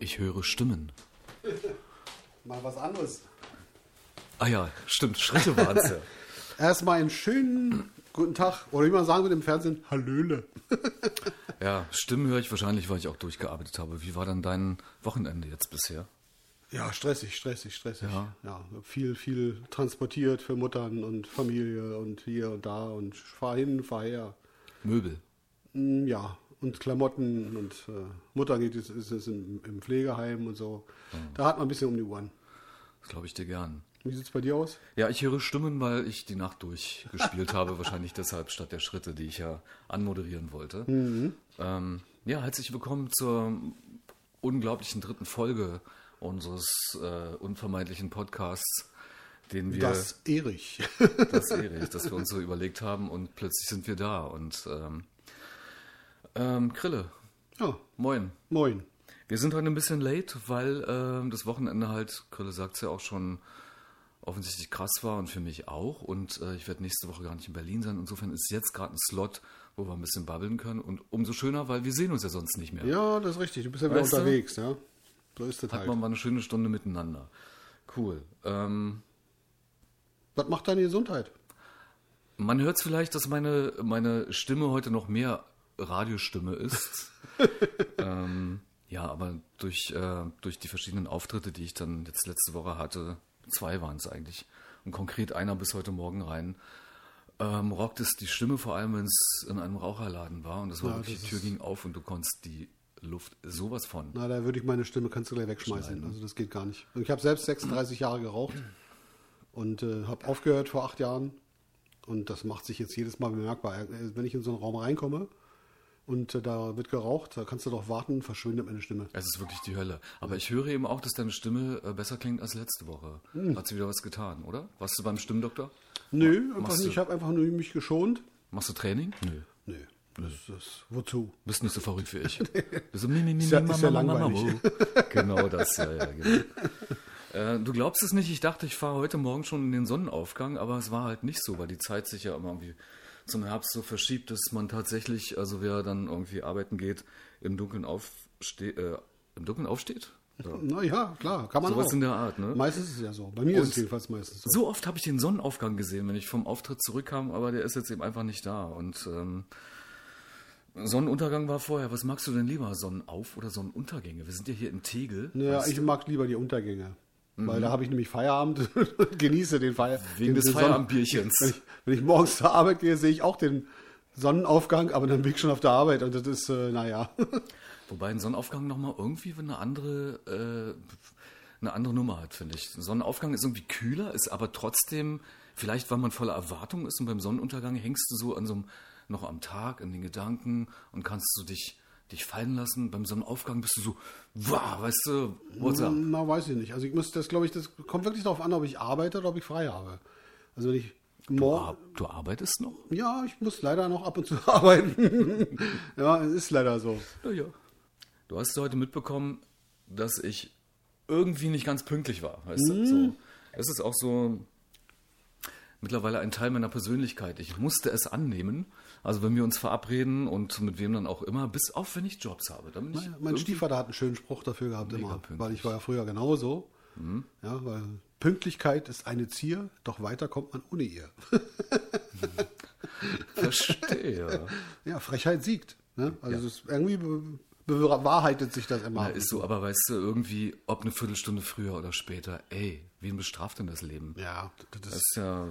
Ich höre Stimmen. Mal was anderes. Ah ja, stimmt, Schritte waren es ja. Erstmal einen schönen guten Tag. Oder wie man sagen würde im Fernsehen, Hallöle. Ja, Stimmen höre ich wahrscheinlich, weil ich auch durchgearbeitet habe. Wie war dann dein Wochenende jetzt bisher? Ja, stressig, stressig, stressig. Ja. ja viel, viel transportiert für Muttern und Familie und hier und da und fahr hin, fahr her. Möbel. Mm, Ja, und Klamotten und äh, Mutter geht es, ist es im, im Pflegeheim und so. Da hat man ein bisschen um die Ohren. Das glaube ich dir gern. Wie sieht's bei dir aus? Ja, ich höre Stimmen, weil ich die Nacht durchgespielt habe. Wahrscheinlich deshalb statt der Schritte, die ich ja anmoderieren wollte. Ähm, ja, herzlich willkommen zur unglaublichen dritten Folge unseres äh, unvermeidlichen Podcasts, den wir Das Erich. das Erich, dass wir uns so überlegt haben und plötzlich sind wir da. Und ähm, ähm, Krille, ja, moin. moin. Wir sind heute ein bisschen late, weil ähm, das Wochenende halt, Krille sagt es ja auch schon, offensichtlich krass war und für mich auch. Und äh, ich werde nächste Woche gar nicht in Berlin sein. Insofern ist jetzt gerade ein Slot, wo wir ein bisschen babbeln können. Und umso schöner, weil wir sehen uns ja sonst nicht mehr. Ja, das ist richtig. Du bist ja wieder Weißt du? unterwegs, ja. So ist das Hat halt. man mal eine schöne Stunde miteinander. Cool. Ähm, Was macht deine Gesundheit? Man hört es vielleicht, dass meine, meine Stimme heute noch mehr Radiostimme ist. ähm, ja, aber durch, äh, durch die verschiedenen Auftritte, die ich dann jetzt letzte Woche hatte, zwei waren es eigentlich, und konkret einer bis heute Morgen rein, ähm, rockt es die Stimme vor allem, wenn es in einem Raucherladen war und das war Ja, wirklich, das die Tür ging auf und du konntest die Luft sowas von. Na, da würde ich meine Stimme, kannst du gleich wegschmeißen. Also das geht gar nicht. Und ich habe selbst 36 Jahre geraucht und äh, habe aufgehört vor acht Jahren. Und das macht sich jetzt jedes Mal bemerkbar. Äh, Wenn ich in so einen Raum reinkomme und äh, da wird geraucht, da kannst du doch warten, verschwindet meine Stimme. Es ist wirklich die Hölle. Aber ich höre eben auch, dass deine Stimme äh, besser klingt als letzte Woche. Hm. Hat sie wieder was getan, oder? Warst du beim Stimmdoktor? Nö, einfach Machst nicht. Ich habe einfach nur mich geschont. Machst du Training? Nö. Nö, das ist wozu? Bist nicht so verrückt wie ich. Bist so, mi, mi, mi, Ist ja- ist ja langweilig. Genau das, ja, ja, genau. Äh, du glaubst es nicht, ich dachte, ich fahre heute Morgen schon in den Sonnenaufgang, aber es war halt nicht so, weil die Zeit sich ja immer irgendwie zum Herbst so verschiebt, dass man tatsächlich, also wer dann irgendwie arbeiten geht, im Dunkeln, aufste äh, im Dunkeln aufsteht? Ja. Na ja, klar, kann man Sowas auch. in der Art, ne? Meistens ist es ja so. Bei mir ist Und es jedenfalls meistens so. So oft habe ich den Sonnenaufgang gesehen, wenn ich vom Auftritt zurückkam, aber der ist jetzt eben einfach nicht da. Und ähm, Sonnenuntergang war vorher. Was magst du denn lieber, Sonnenauf- oder Sonnenuntergänge? Wir sind ja hier in Tegel. Naja, ich du? mag lieber die Untergänge. Weil da habe ich nämlich Feierabend und genieße den Feierabend. Mhm. Wegen des Feierabendbierchens. Wenn ich, wenn ich morgens zur Arbeit gehe, sehe ich auch den Sonnenaufgang, aber dann bin ich schon auf der Arbeit und das ist, äh, naja. Wobei ein Sonnenaufgang nochmal irgendwie eine andere, äh, eine andere Nummer hat, finde ich. Ein Sonnenaufgang ist irgendwie kühler, ist aber trotzdem, vielleicht weil man voller Erwartung ist und beim Sonnenuntergang hängst du so an so einem, noch am Tag, in den Gedanken und kannst du dich, dich fallen lassen. Beim Sonnenaufgang bist du so, wow, weißt du, what's up? Na, weiß ich nicht. Also ich muss das, glaube ich, das kommt wirklich darauf an, ob ich arbeite oder ob ich frei habe. Also wenn ich Du, ar- du arbeitest noch? Ja, ich muss leider noch ab und zu arbeiten. ja, es ist leider so. Ja, ja. Du hast heute mitbekommen, dass ich irgendwie nicht ganz pünktlich war. Weißt du? So. Es ist auch so mittlerweile ein Teil meiner Persönlichkeit. Ich musste es annehmen. Also wenn wir uns verabreden und mit wem dann auch immer, bis auf wenn ich Jobs habe. Dann mein irgendwie- Stiefvater hat einen schönen Spruch dafür gehabt immer, pünktlich. weil ich war ja früher genauso. Ja, weil Pünktlichkeit ist eine Zier, doch weiter kommt man ohne ihr. verstehe. ja, Frechheit siegt. Ne? Also ist irgendwie be bewahrheitet sich das immer. Ja, ist so, aber weißt du, irgendwie, ob eine Viertelstunde früher oder später, ey, wen bestraft denn das Leben? ja, das Das ist ja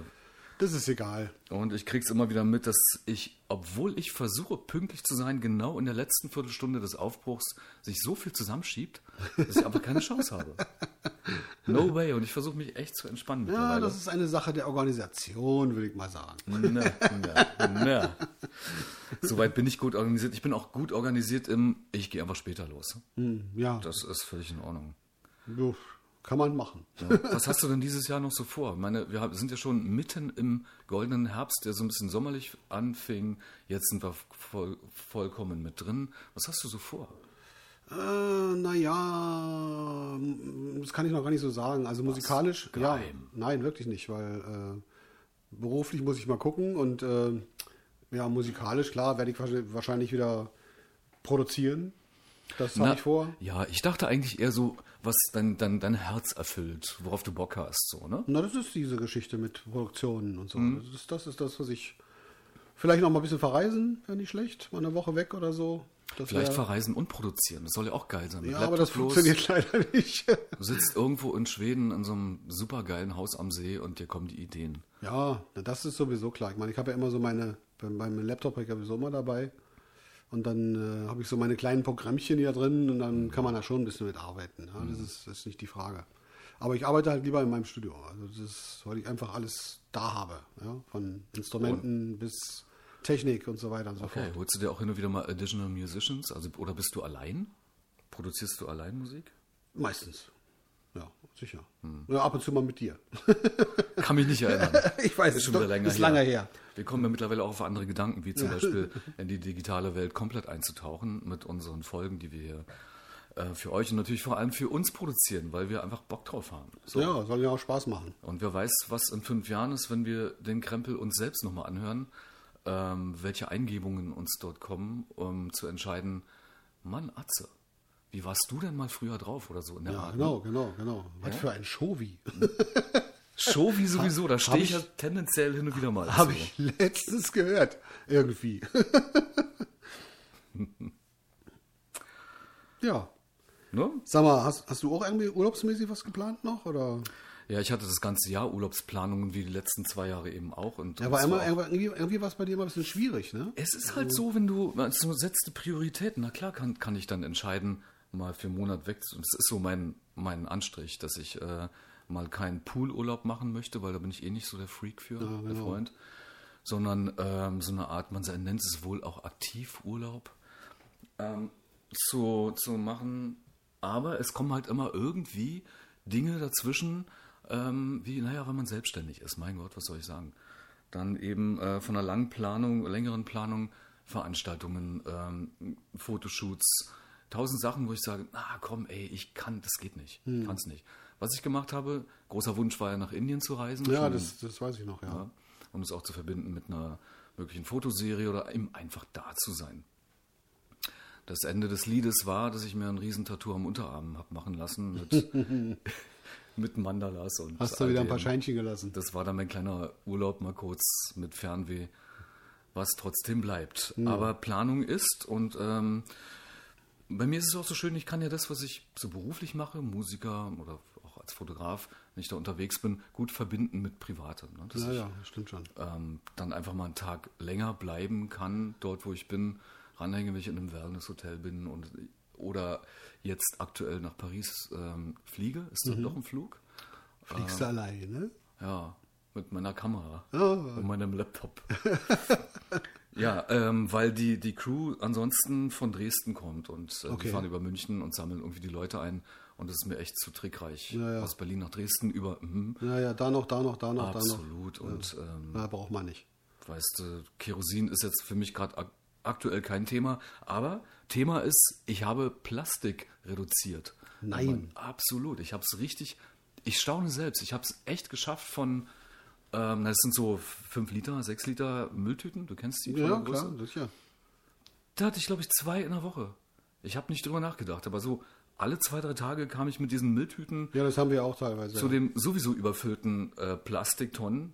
das ist egal. Und ich krieg's immer wieder mit, dass ich, obwohl ich versuche, pünktlich zu sein, genau in der letzten Viertelstunde des Aufbruchs sich so viel zusammenschiebt, dass ich einfach keine Chance habe. No way. Und ich versuche mich echt zu entspannen Ja, das ist eine Sache der Organisation, würde ich mal sagen. Na, na, na. Soweit bin ich gut organisiert. Ich bin auch gut organisiert im, ich gehe einfach später los. Hm, ja, Das ist völlig in Ordnung. jo, kann man machen. Ja. Was hast du denn dieses Jahr noch so vor? Ich meine, wir sind ja schon mitten im goldenen Herbst, der so ein bisschen sommerlich anfing. Jetzt sind wir voll, vollkommen mit drin. Was hast du so vor? Äh, naja, das kann ich noch gar nicht so sagen. Also musikalisch, ja, nein, wirklich nicht, weil äh, beruflich muss ich mal gucken und äh, ja, musikalisch, klar, werde ich wahrscheinlich- wahrscheinlich wieder produzieren. Das habe ich vor. Ja, ich dachte eigentlich eher so, was dein, dein, dein Herz erfüllt, worauf du Bock hast, so, ne? Na, das ist diese Geschichte mit Produktionen und so. Mhm. Das, ist, das ist das, was ich. Vielleicht noch mal ein bisschen verreisen, wäre nicht schlecht. Mal eine Woche weg oder so. Das Vielleicht wär- verreisen und produzieren. Das soll ja auch geil sein. Mit Ja, aber das los. funktioniert leider nicht. Du sitzt irgendwo in Schweden in so einem supergeilen Haus am See und dir kommen die Ideen. Ja, das ist sowieso klar. Ich meine, ich habe ja immer so meine, beim Laptop habe ich sowieso immer dabei. Und dann äh, habe ich so meine kleinen Programmchen hier drin und dann kann man da schon ein bisschen mit arbeiten. Ja? Das, ist, das ist nicht die Frage. Aber ich arbeite halt lieber in meinem Studio. Also das ist, weil ich einfach alles da habe. Ja? Von Instrumenten bis Technik und so weiter und so Okay, fort. holst du dir auch hin und wieder mal Additional Musicians? Also, oder bist du allein? Produzierst du allein Musik? Meistens. Ja, sicher. Hm. Ja, ab und zu mal mit dir. Kann mich nicht erinnern. Ich weiß, ist schon wieder länger ist her. lange her. Wir kommen ja mittlerweile auch auf andere Gedanken, wie zum Beispiel in die digitale Welt komplett einzutauchen mit unseren Folgen, die wir hier äh, für euch und natürlich vor allem für uns produzieren, weil wir einfach Bock drauf haben. So. Ja, soll ja auch Spaß machen. Und wer weiß, was in fünf Jahren ist, wenn wir den Krempel uns selbst nochmal anhören, ähm, welche Eingebungen uns dort kommen, um zu entscheiden, Mann, Atze, wie warst du denn mal früher drauf oder so in der Ja, Art? genau, genau, genau. Was für ein Show-Wie. Show wie sowieso, da stehe ich ja tendenziell hin und wieder mal. Habe ich letztens gehört. Irgendwie. ja. Ne? Sag mal, hast, hast du auch irgendwie urlaubsmäßig was geplant noch? Oder? Ja, ich hatte das ganze Jahr Urlaubsplanungen wie die letzten zwei Jahre eben auch. Und, Ja, aber auch- irgendwie, irgendwie war es bei dir immer ein bisschen schwierig, ne? Es ist halt so, wenn du, also setzt Prioritäten. Na klar kann, kann ich dann entscheiden, mal für einen Monat weg. Das ist so mein, mein Anstrich, dass ich äh, mal keinen Poolurlaub machen möchte, weil da bin ich eh nicht so der Freak für, der genau. Freund. Sondern ähm, so eine Art, man nennt es wohl auch Aktivurlaub ähm, zu, zu machen. Aber es kommen halt immer irgendwie Dinge dazwischen, ähm, wie, naja, wenn man selbstständig ist, mein Gott, was soll ich sagen? Dann eben äh, von einer langen Planung, längeren Planung, Veranstaltungen, ähm, Fotoshoots, tausend Sachen, wo ich sage, ah komm, ey, ich kann, das geht nicht, Hm. ich kann es nicht. Was ich gemacht habe, großer Wunsch war ja nach Indien zu reisen. Ja, schon, das, das weiß ich noch, ja. ja, um es auch zu verbinden mit einer möglichen Fotoserie oder eben einfach da zu sein. Das Ende des Liedes war, dass ich mir ein Riesentattoo am Unterarm habe machen lassen mit, mit Mandalas und Hast du wieder ein paar. Scheinchen gelassen? Das war dann mein kleiner Urlaub mal kurz mit Fernweh, was trotzdem bleibt. Aber Planung ist und ähm, bei mir ist es auch so schön, ich kann ja das, was ich so beruflich mache, Musiker oder auch als Fotograf, wenn ich da unterwegs bin, gut verbinden mit Privatem. Ne? Dass Ja, ich ja, stimmt schon. ähm, dann einfach mal einen Tag länger bleiben kann, dort wo ich bin, ranhänge, wenn ich in einem Wellness-Hotel bin und oder jetzt aktuell nach Paris ähm, fliege. Ist Mhm. dann doch ein Flug? Fliegst du alleine, ne? Ja, mit meiner Kamera Ah. und meinem Laptop. ja, ähm, weil die, die Crew ansonsten von Dresden kommt und äh, Okay. wir fahren über München und sammeln irgendwie die Leute ein und das ist mir echt zu trickreich. Ja, ja. Aus Berlin nach Dresden über mhm, Ja, ja, da noch, da noch, da noch, da noch. absolut und ähm, Na, braucht man nicht. weißt du, Kerosin ist jetzt für mich gerade ak aktuell kein Thema, aber Thema ist, ich habe Plastik reduziert. Nein. Aber absolut, ich habe es richtig, ich staune selbst, ich habe es echt geschafft von, ähm, das sind so 5 Liter, 6 Liter Mülltüten, du kennst die? Ja, klar, sicher. Da hatte ich, glaube ich, zwei in der Woche. Ich habe nicht drüber nachgedacht, aber so alle zwei, drei Tage kam ich mit diesen Mülltüten Ja, das haben wir auch teilweise. zu ja. dem sowieso überfüllten äh, Plastiktonnen.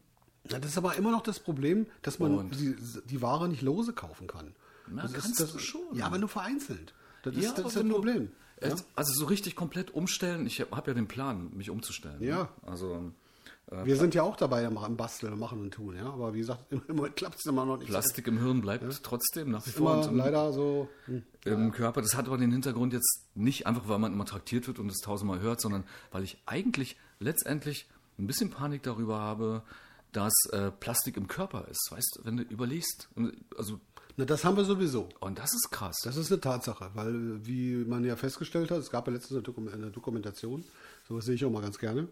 Ja, das ist aber immer noch das Problem, dass man die, die Ware nicht lose kaufen kann. Na, das kannst das, du schon. Ja, aber nur vereinzelt. Das ist, Ja, das aber ist das wenn du- Problem. Ja? Also so richtig komplett umstellen. Ich habe ja den Plan, mich umzustellen. ne? Ja. Also Wir sind ja auch dabei am, Basteln und machen und tun, ja. Aber wie gesagt, im Moment klappt es immer noch nicht. Plastik im Hirn bleibt trotzdem nach wie vor. immer leider so. hm. im Körper. Das hat aber den Hintergrund jetzt nicht einfach, weil man immer traktiert wird und es tausendmal hört, sondern weil ich eigentlich letztendlich ein bisschen Panik darüber habe, dass äh, Plastik im Körper ist. Weißt du, wenn du überlegst, also Na, das haben wir sowieso. und das ist krass. Das ist eine Tatsache, weil, äh, wie man ja festgestellt hat, es gab ja letztens eine Dokumentation, sowas sehe ich auch mal ganz gerne.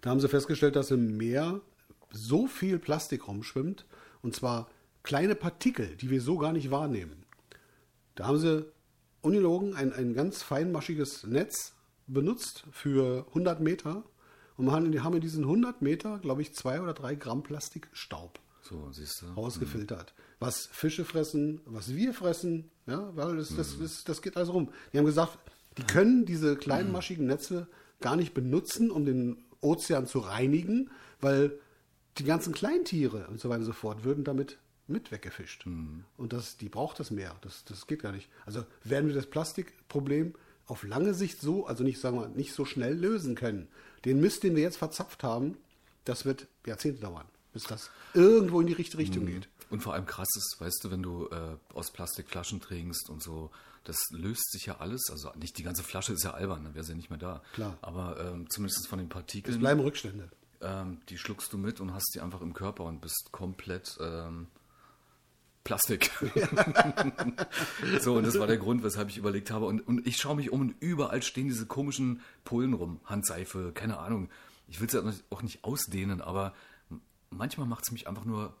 Da haben sie festgestellt, dass im Meer so viel Plastik rumschwimmt, und zwar kleine Partikel, die wir so gar nicht wahrnehmen. Da haben sie unilogen ein, ein ganz feinmaschiges Netz benutzt für 100 Meter und haben in, haben in diesen 100 Meter, glaube ich, zwei oder drei Gramm Plastikstaub So, du. Rausgefiltert. Was Fische fressen, was wir fressen, ja, weil das, das, das, das geht alles rum. Die haben gesagt, die können diese kleinen maschigen Netze gar nicht benutzen, um den Ozean zu reinigen, weil die ganzen Kleintiere und so weiter und so fort würden damit mit weggefischt. Und das, die braucht das Meer. Das, das geht gar nicht. Also werden wir das Plastikproblem auf lange Sicht so, also nicht, sagen wir, nicht so schnell lösen können. Den Mist, den wir jetzt verzapft haben, das wird Jahrzehnte dauern, bis das irgendwo in die richtige Richtung geht. Und vor allem krass ist, weißt du, wenn du äh, aus Plastik Flaschen trinkst und so, das löst sich ja alles. Also nicht die ganze Flasche ist ja albern, dann wäre sie ja nicht mehr da. Klar. Aber ähm, zumindest von den Es Partikeln, bleiben Rückstände. ähm, die schluckst du mit und hast die einfach im Körper und bist komplett ähm, Plastik. so, und das war der Grund, weshalb ich überlegt habe. Und, und ich schaue mich um und überall stehen diese komischen Pullen rum. Handseife, keine Ahnung. Ich will es ja auch nicht ausdehnen, aber manchmal macht es mich einfach nur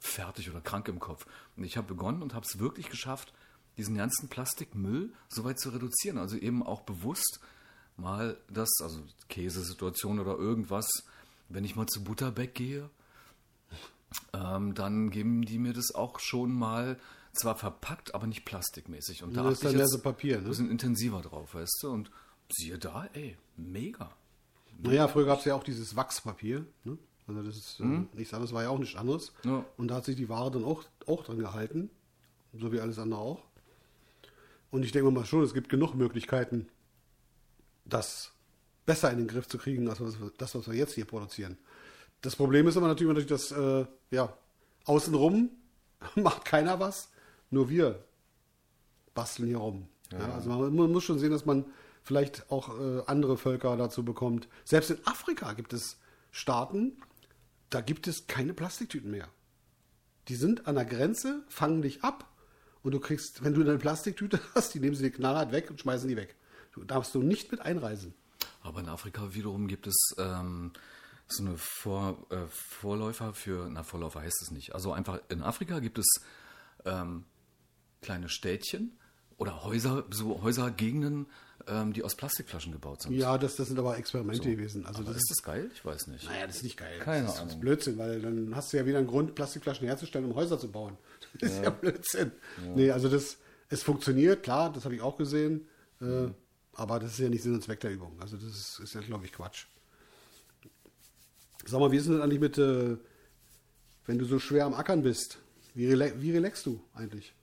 fertig oder krank im Kopf. Und ich habe begonnen und habe es wirklich geschafft, diesen ganzen Plastikmüll so weit zu reduzieren. Also eben auch bewusst mal das, also Käsesituation oder irgendwas, wenn ich mal zu Butterbeck gehe, ähm, dann geben die mir das auch schon mal zwar verpackt, aber nicht plastikmäßig. Und da Das ist dann jetzt so Papier, ein ne? bisschen intensiver drauf, weißt du? Und siehe da, ey, mega. Naja, früher gab es ja auch dieses Wachspapier. Ne? Also das ist äh, nichts anderes, war ja auch nichts anderes. Ja. Und da hat sich die Ware dann auch, auch dran gehalten. So wie alles andere auch. Und ich denke mal schon, es gibt genug Möglichkeiten, das besser in den Griff zu kriegen, als das, was wir jetzt hier produzieren. Das Problem ist aber natürlich, dass äh, ja, außenrum macht keiner was, nur wir basteln hier rum. Ja. also man, man muss schon sehen, dass man vielleicht auch äh, andere Völker dazu bekommt. Selbst in Afrika gibt es Staaten, da gibt es keine Plastiktüten mehr. Die sind an der Grenze, fangen dich ab und du kriegst, wenn du eine Plastiktüte hast, die nehmen sie dir knallhart weg und schmeißen die weg. Du darfst du nicht mit einreisen. Aber in Afrika wiederum gibt es ähm, so eine Vor, äh, Vorläufer für, na Vorläufer heißt es nicht. Also einfach in Afrika gibt es ähm, kleine Städtchen oder Häuser, so Häusergegenden, die aus Plastikflaschen gebaut sind. Ja, das, das sind aber Experimente gewesen. Also Aber das ist das geil? Ich weiß nicht. Naja, das ist nicht geil. Keine das ist, das ist Ahnung. Blödsinn, weil dann hast du ja wieder einen Grund, Plastikflaschen herzustellen, um Häuser zu bauen. Das ist ja, Blödsinn. Nee, also das, es funktioniert, klar, das habe ich auch gesehen, äh, aber das ist ja nicht Sinn und Zweck der Übung. Also das ist, ist ja, glaube ich, Quatsch. Sag mal, wie ist denn das eigentlich mit, äh, wenn du so schwer am Ackern bist? Wie, rela wie relaxst du eigentlich?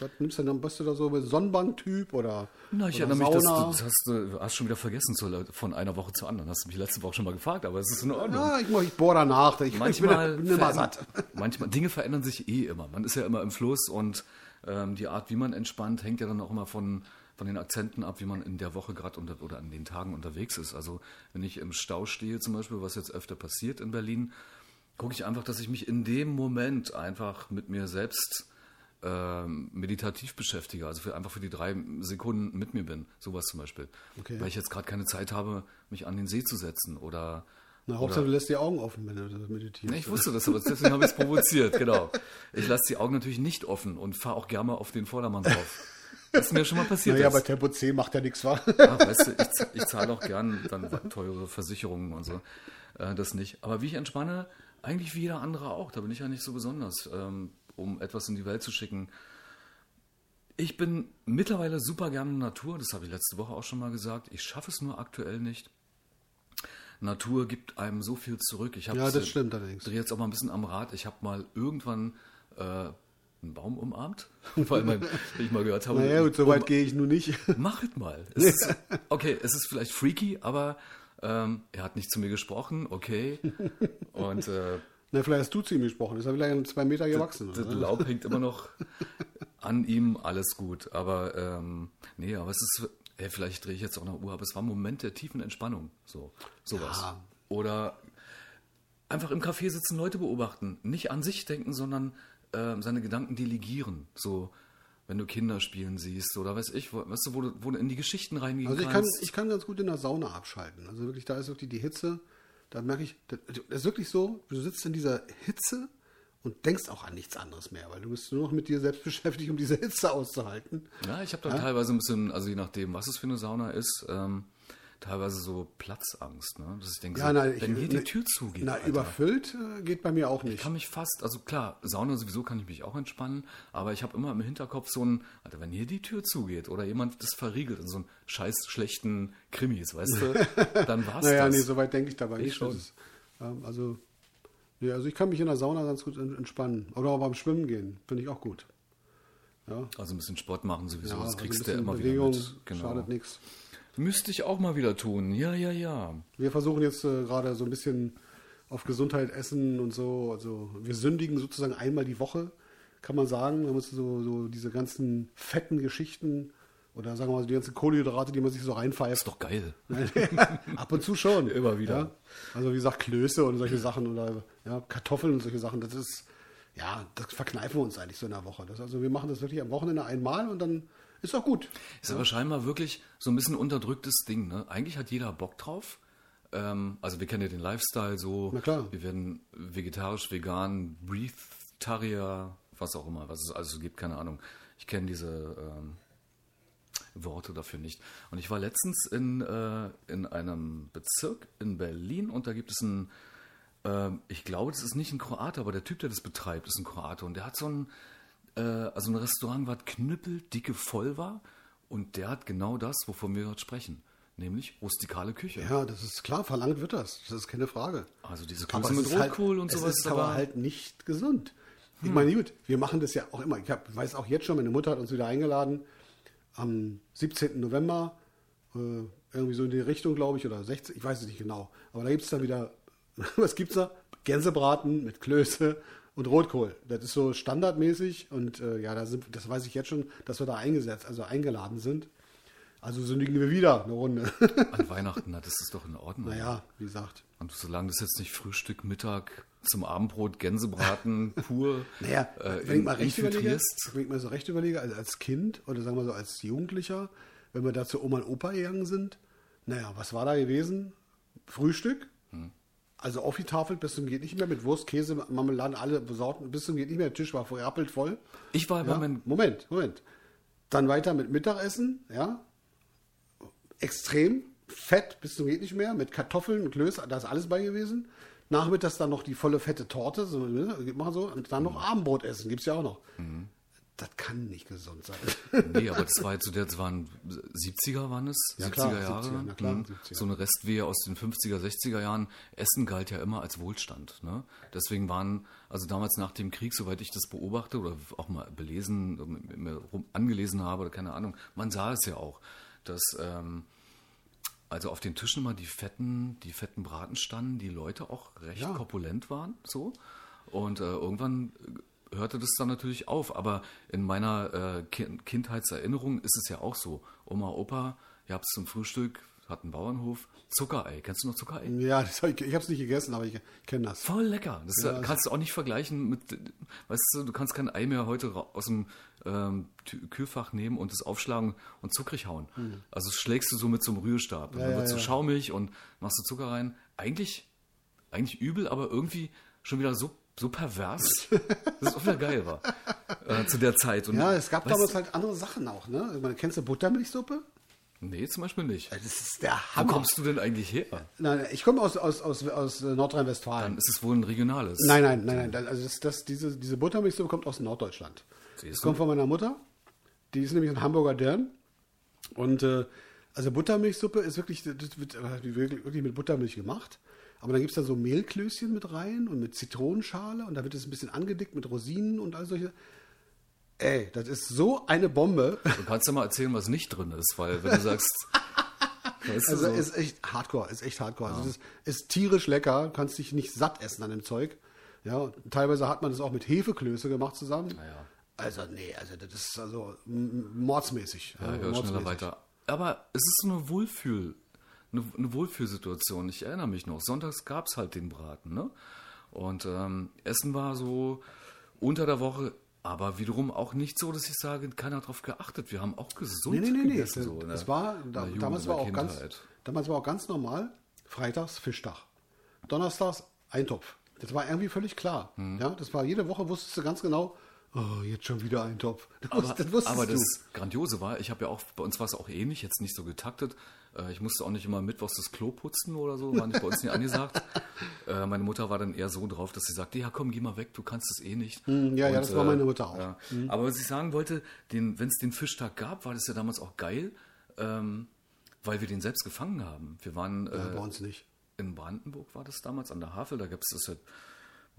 Was nimmst du dann, bist du da so Sonnenbank-Typ oder, Na, ich oder erinnere mich, dass Sauna? du das hast, du hast schon wieder vergessen zu, von einer Woche zur anderen. Hast du mich letzte Woche schon mal gefragt, aber es ist in Ordnung. Ja, ich, ich bohre danach. Ich, manchmal, ich bin, bin satt. manchmal Dinge verändern sich eh immer. Man ist ja immer im Fluss und ähm, die Art, wie man entspannt, hängt ja dann auch immer von, von den Akzenten ab, wie man in der Woche gerade oder an den Tagen unterwegs ist. Also wenn ich im Stau stehe zum Beispiel, was jetzt öfter passiert in Berlin, gucke ich einfach, dass ich mich in dem Moment einfach mit mir selbst ähm, meditativ beschäftige, also für, einfach für die drei Sekunden mit mir bin, sowas zum Beispiel. Okay. Weil ich jetzt gerade keine Zeit habe, mich an den See zu setzen oder Na, Hauptsache, du lässt die Augen offen, wenn du das meditierst. ja, ich wusste das, aber deswegen habe ich es provoziert, genau. Ich lasse die Augen natürlich nicht offen und fahre auch gerne mal auf den Vordermann drauf. Das ist mir schon mal passiert. naja, bei Tempo 10 macht ja nichts, wa? Ja, weißt du, ich, ich zahle auch gern dann teure Versicherungen und so. Äh, das nicht. Aber wie ich entspanne, eigentlich wie jeder andere auch. Da bin ich ja nicht so besonders, ähm, um etwas in die Welt zu schicken. Ich bin mittlerweile super gerne in Natur, das habe ich letzte Woche auch schon mal gesagt. Ich schaffe es nur aktuell nicht. Natur gibt einem so viel zurück. Ich habe Ja, das stimmt allerdings. drehe jetzt auch mal ein bisschen am Rad. Ich habe mal irgendwann äh, einen Baum umarmt, weil man, ich mal gehört habe, Naja, gut, so weit gehe ich nun nicht. Mach es mal. Es ist, okay, es ist vielleicht freaky, aber ähm, er hat nicht zu mir gesprochen, okay. Und äh, Na, vielleicht hast du zu ihm gesprochen. Ist er vielleicht zwei Meter gewachsen. das Oder? Laub hängt immer noch an ihm, alles gut. Aber ähm, nee, aber es ist, ey, vielleicht drehe ich jetzt auch noch Uhr, aber es war ein Moment der tiefen Entspannung. So, sowas. Ja. Oder einfach im Café sitzen, Leute beobachten. Nicht an sich denken, sondern ähm, seine Gedanken delegieren. So, wenn du Kinder spielen siehst oder weiß ich, wo, weißt du, wo du, wo du in die Geschichten reingehen Also ich kann, kannst. ich kann ganz gut in der Sauna abschalten. Also wirklich, da ist wirklich die Hitze. Da merke ich, das das ist wirklich so, du sitzt in dieser Hitze und denkst auch an nichts anderes mehr, weil du bist nur noch mit dir selbst beschäftigt, um diese Hitze auszuhalten. Ja, ich habe da teilweise ein bisschen, also je nachdem, was es für eine Sauna ist, ähm, teilweise so Platzangst, ne? Dass ich denke, Ja, so, nein, ich- wenn hier die ne- Tür zugeht. Na, Alter, überfüllt äh, geht bei mir auch ich nicht. kann mich fast, also klar, Sauna sowieso kann ich mich auch entspannen, aber ich habe immer im Hinterkopf so ein, Alter, wenn hier die Tür zugeht oder jemand das verriegelt in so einen scheiß schlechten Krimis, weißt du, dann war's Naja, das. nee, so weit denke ich dabei Ich nicht. schon. Ist, ähm, also, nee, also ich kann mich in der Sauna ganz gut en- entspannen. Oder auch beim Schwimmen gehen, finde ich auch gut. Ja, Also ein bisschen Sport machen sowieso, ja das also kriegst du bisschen immer Bewegung wieder mit. Genau. schadet nichts. Müsste ich auch mal wieder tun. Ja, ja, ja. Wir versuchen jetzt äh, gerade so ein bisschen auf Gesundheit essen und so. Also wir sündigen sozusagen einmal die Woche, kann man sagen. Man muss so, so diese ganzen fetten Geschichten oder sagen wir mal so die ganzen Kohlenhydrate, die man sich so reinpfeift. Ist doch geil. Ab und zu schon. Immer wieder. Ja? Also wie gesagt, Klöße und solche Sachen oder ja, Kartoffeln und solche Sachen, das ist, ja, das verkneifen wir uns eigentlich so in der Woche. Das, also wir machen das wirklich am Wochenende einmal und dann ist auch gut. Ist aber scheinbar wirklich so ein bisschen unterdrücktes Ding. Ne? Eigentlich hat jeder Bock drauf. Ähm, also wir kennen ja den Lifestyle so. Na klar. Wir werden vegetarisch, vegan, Breatharier, was auch immer, was es also gibt, keine Ahnung. Ich kenne diese ähm, Worte dafür nicht. Und ich war letztens in, äh, in einem Bezirk in Berlin und da gibt es einen, ähm, ich glaube, das ist nicht ein Kroate, aber der Typ, der das betreibt, ist ein Kroate und der hat so ein, äh, also ein Restaurant, was knüppeldicke voll war und der hat genau das, wovon wir heute sprechen, nämlich rustikale Küche. Ja, das ist klar, verlangt wird das. Das ist keine Frage. Also diese es mit halt- Rotkohl und es sowas. ist aber halt nicht gesund. Ich meine, gut, wir machen das ja auch immer. Ich hab, weiß auch jetzt schon, meine Mutter hat uns wieder eingeladen am 17. November, äh, irgendwie so in die Richtung, glaube ich, oder 16, ich weiß es nicht genau. Aber da gibt es dann wieder, was gibt's da? Gänsebraten mit Klöße und Rotkohl. Das ist so standardmäßig und äh, ja, da sind, das weiß ich jetzt schon, dass wir da eingesetzt, also eingeladen sind. Also sündigen wir wieder eine Runde. An Weihnachten, na, das ist doch in Ordnung. naja, wie gesagt. Und solange das jetzt nicht Frühstück, Mittag, zum Abendbrot, Gänsebraten pur Naja, äh, wenn ich mal recht überlege, wenn ich mal so recht überlege, also als Kind oder sagen wir so als Jugendlicher, wenn wir da zu Oma und Opa gegangen sind, naja, was war da gewesen? Frühstück. Also auf die Tafel bis zum geht nicht mehr mit Wurst, Käse, Marmelade, alle besorgt, bis zum geht nicht mehr, der Tisch war rappelt voll. Ich war Ja, meinem Moment, Moment. Dann weiter mit Mittagessen, ja. Extrem fett bis zum geht nicht mehr, mit Kartoffeln, mit Klöße, da ist alles bei gewesen. Nachmittags dann noch die volle fette Torte, so, ne, machen so, und dann noch Mhm. Abendbrot essen, gibt's ja auch noch. Das kann nicht gesund sein. Nee, aber das war jetzt so, das waren 70er waren es, Ja, 70er klar, Jahre. 70er, na klar, Mhm. 70er. So eine Restwehe aus den 50er, 60er Jahren. Essen galt ja immer als Wohlstand. Ne? Deswegen waren, also damals nach dem Krieg, soweit ich das beobachte oder auch mal belesen, mir rum angelesen habe oder keine Ahnung, man sah es ja auch, dass ähm, also auf den Tischen immer die fetten, die fetten Braten standen, die Leute auch recht Ja. korpulent waren, so. Und äh, irgendwann hörte das dann natürlich auf. Aber in meiner äh, kind Kindheitserinnerung ist es ja auch so. Oma, Opa, ihr habt zum Frühstück, hat einen Bauernhof, Zuckerei. Kennst du noch Zuckerei? ja, das hab ich, ich habe es nicht gegessen, aber ich kenne das. Voll lecker. Das Ja, äh, kannst du auch nicht vergleichen mit, weißt du, du kannst kein Ei mehr heute aus dem ähm, Kühlfach nehmen und es aufschlagen und zuckrig hauen. Also das schlägst du so mit so einem Rührstab. Ja, dann ja, wird so schaumig und machst du Zucker rein. Eigentlich, eigentlich übel, aber irgendwie schon wieder so, so pervers, dass es auch wieder geil war. Äh, zu der Zeit. Und, Ja, es gab damals halt andere Sachen auch, ne? Ich meine, kennst du Buttermilchsuppe? Nee, zum Beispiel nicht. Das ist der Wo Hammer. kommst du denn eigentlich her? Nein, ich komme aus, aus, aus, aus Nordrhein-Westfalen. Dann ist es wohl ein regionales. Nein, nein, nein, nein. Also das, das, diese, diese Buttermilchsuppe kommt aus Norddeutschland. Siehst Das kommt von meiner Mutter. Die ist nämlich ein Hamburger Dörn. Und äh, also Buttermilchsuppe ist wirklich, das wird äh, wirklich mit Buttermilch gemacht. Aber dann gibt es da so Mehlklößchen mit rein und mit Zitronenschale und da wird es ein bisschen angedickt mit Rosinen und all solche. Ey, das ist so eine Bombe. Du kannst ja mal erzählen, was nicht drin ist, weil wenn du sagst, weißt du, Also so, ist echt Hardcore, ist echt Hardcore. Also das ist tierisch lecker, du kannst dich nicht satt essen an dem Zeug. Ja, teilweise hat man das auch mit Hefeklöße gemacht zusammen. ja. Also nee, also das ist also mordsmäßig. ja, hör schneller mordsmäßig. weiter. Aber es ist so eine Wohlfühl, eine, eine Wohlfühlsituation. Ich erinnere mich noch. Sonntags gab es halt den Braten, ne? Und ähm, Essen war so unter der Woche, aber wiederum auch nicht so, dass ich sage, keiner darauf geachtet. Wir haben auch gesund Nee, nee, nee, nee. gegessen. Es, so, ne? war, da, Jugend, damals war auch ganz, damals war auch ganz normal, freitags Fischtag. Donnerstags Eintopf. Das war irgendwie völlig klar. Hm. Ja, das war jede Woche wusstest du ganz genau, Oh, jetzt schon wieder ein Topf. Das, Aber, das aber das Grandiose war, ich habe ja auch, bei uns war es auch ähnlich, jetzt nicht so getaktet. Äh, Ich musste auch nicht immer mittwochs das Klo putzen oder so, war nicht bei uns nicht angesagt. Äh, Meine Mutter war dann eher so drauf, dass sie sagte, ja komm, geh mal weg, du kannst es eh nicht. Hm, ja, ja, das war meine Mutter auch. Ja. Aber was ich sagen wollte, wenn es den Fischtag gab, war das ja damals auch geil, ähm, weil wir den selbst gefangen haben. Wir waren Ja, äh, bei uns nicht. in Brandenburg war das damals, an der Havel, da gab es das ja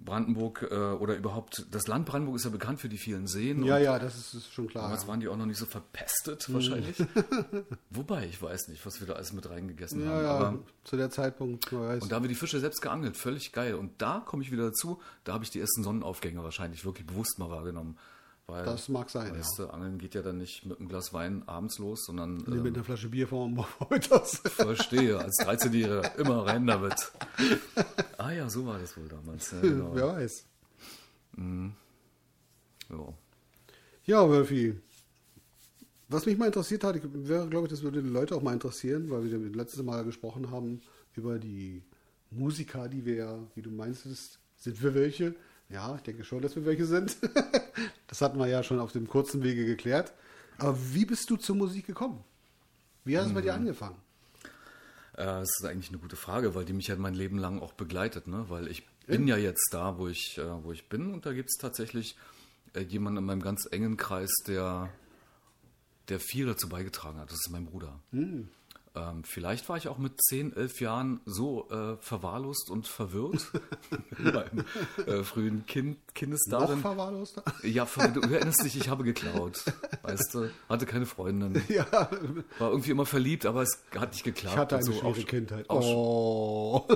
Brandenburg äh, oder überhaupt, das Land Brandenburg ist ja bekannt für die vielen Seen. Ja, ja, das ist, ist schon klar. Damals Ja. waren die auch noch nicht so verpestet, wahrscheinlich. Wobei, ich weiß nicht, was wir da alles mit reingegessen Ja, haben. ja, Aber, zu der Zeitpunkt, weiß. und da haben wir die Fische selbst geangelt, völlig geil. Und da komme ich wieder dazu, da habe ich die ersten Sonnenaufgänge wahrscheinlich wirklich bewusst mal wahrgenommen. Weil, Das mag sein, weißt du, Angeln geht ja dann nicht mit einem Glas Wein abends los, sondern Nee, ähm, mit einer Flasche Bier vor vormittags. verstehe, als 13-Jähriger immer rein damit. Ah ja, so war das wohl damals. Ja, genau. Wer weiß. Ja. Ja, Wölfi. Was mich mal interessiert hat, ich- wäre, glaube ich, das würde die Leute auch mal interessieren, weil wir das letzte Mal gesprochen haben über die Musiker, die wir ja, wie du meinst, sind wir welche? Ja, ich denke schon, dass wir welche sind. das hatten wir ja schon auf dem kurzen Wege geklärt. Aber wie bist du zur Musik gekommen? Wie hat es bei dir angefangen? Äh, Das ist eigentlich eine gute Frage, weil die mich ja mein Leben lang auch begleitet, ne? Weil ich bin ja jetzt da, wo ich, äh, wo ich bin, und da gibt es tatsächlich äh, jemanden in meinem ganz engen Kreis, der, der viel dazu beigetragen hat. Das ist mein Bruder. Ähm, vielleicht war ich auch mit 10, 11 Jahren so äh, verwahrlost und verwirrt meinem äh, frühen kind, Noch Kindesdasein. verwahrloster? Ja, ver- du erinnerst dich, ich habe geklaut. Weißt du, hatte keine Freundin. ja, War irgendwie immer verliebt, aber es hat nicht geklappt. ich hatte eine so. schwere Auch- Kindheit. auch- Oh.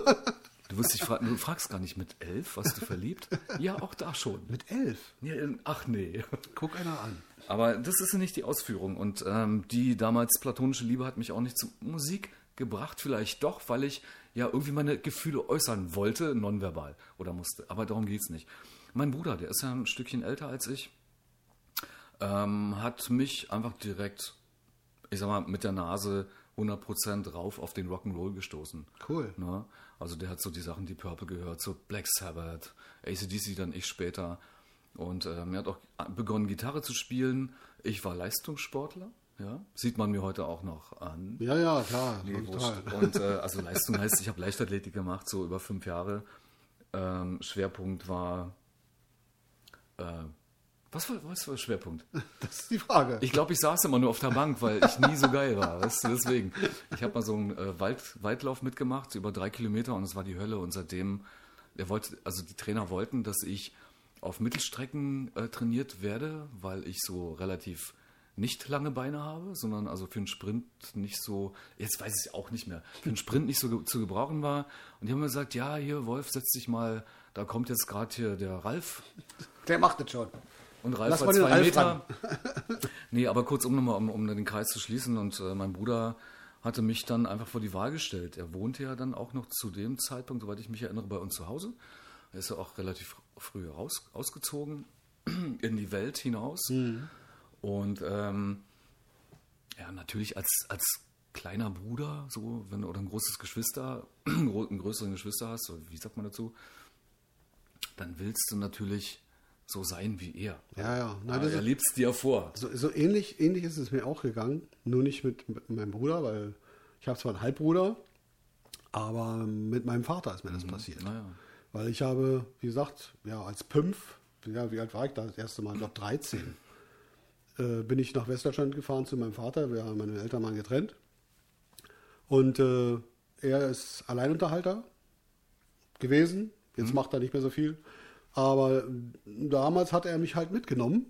Du, wirst dich fra du fragst gar nicht mit elf, warst du verliebt? Ja, auch da schon. Mit elf? Ja, ach nee. Guck einer an. Aber das ist ja nicht die Ausführung. Und ähm, die damals platonische Liebe hat mich auch nicht zur Musik gebracht. Vielleicht doch, weil ich ja irgendwie meine Gefühle äußern wollte, nonverbal oder musste. Aber darum geht's nicht. Mein Bruder, der ist ja ein Stückchen älter als ich, ähm, hat mich einfach direkt, ich sag mal, mit der Nase 100% rauf auf den Rock'n'Roll gestoßen. Cool. Ne? Also der hat so die Sachen, die Purple gehört, so Black Sabbath, ACDC dann ich später. Und ähm, er hat auch begonnen, Gitarre zu spielen. Ich war Leistungssportler, ja. Sieht man mir heute auch noch an. Ja, ja, klar. Nee. Und äh, also Leistung heißt, ich habe Leichtathletik gemacht, so über fünf Jahre. Ähm, Schwerpunkt war. Äh, was war, was war der Schwerpunkt? Das ist die Frage. Ich glaube, ich saß immer nur auf der Bank, weil ich nie so geil war. Weißt du, deswegen. Ich habe mal so einen äh, Wald, Waldlauf mitgemacht, über drei Kilometer und es war die Hölle. Und seitdem, er wollte, also die Trainer wollten, dass ich auf Mittelstrecken äh, trainiert werde, weil ich so relativ nicht lange Beine habe, sondern also für einen Sprint nicht so, jetzt weiß ich auch nicht mehr, für einen Sprint nicht so ge zu gebrauchen war. Und die haben mir gesagt, ja, hier, Wolf, setz dich mal, da kommt jetzt gerade hier der Ralf, Der macht das schon. und Ralf Lass war zwei Ralf Meter. nee, aber kurz um nochmal, um, um den Kreis zu schließen. Und äh, mein Bruder hatte mich dann einfach vor die Wahl gestellt. Er wohnte ja dann auch noch zu dem Zeitpunkt, soweit ich mich erinnere, bei uns zu Hause. Er ist ja auch relativ früh raus, ausgezogen in die Welt hinaus. Und ähm, ja, natürlich als, als kleiner Bruder, so, wenn du oder ein großes Geschwister, einen größeren Geschwister hast, so, wie sagt man dazu, dann willst du natürlich so sein wie er. Ja, ja. Nein, er es dir vor. so, so ähnlich, ähnlich ist es mir auch gegangen. Nur nicht mit, mit meinem Bruder, weil ich habe zwar einen Halbbruder, aber mit meinem Vater ist mir das passiert. Naja. Weil ich habe, wie gesagt, ja, als Pümpf, ja, wie alt war ich da das erste Mal? Ich glaube 13. Äh, bin ich nach Westdeutschland gefahren zu meinem Vater. Wir haben meine Eltern waren getrennt. Und äh, er ist Alleinunterhalter gewesen. Jetzt macht er nicht mehr so viel. Aber damals hat er mich halt mitgenommen.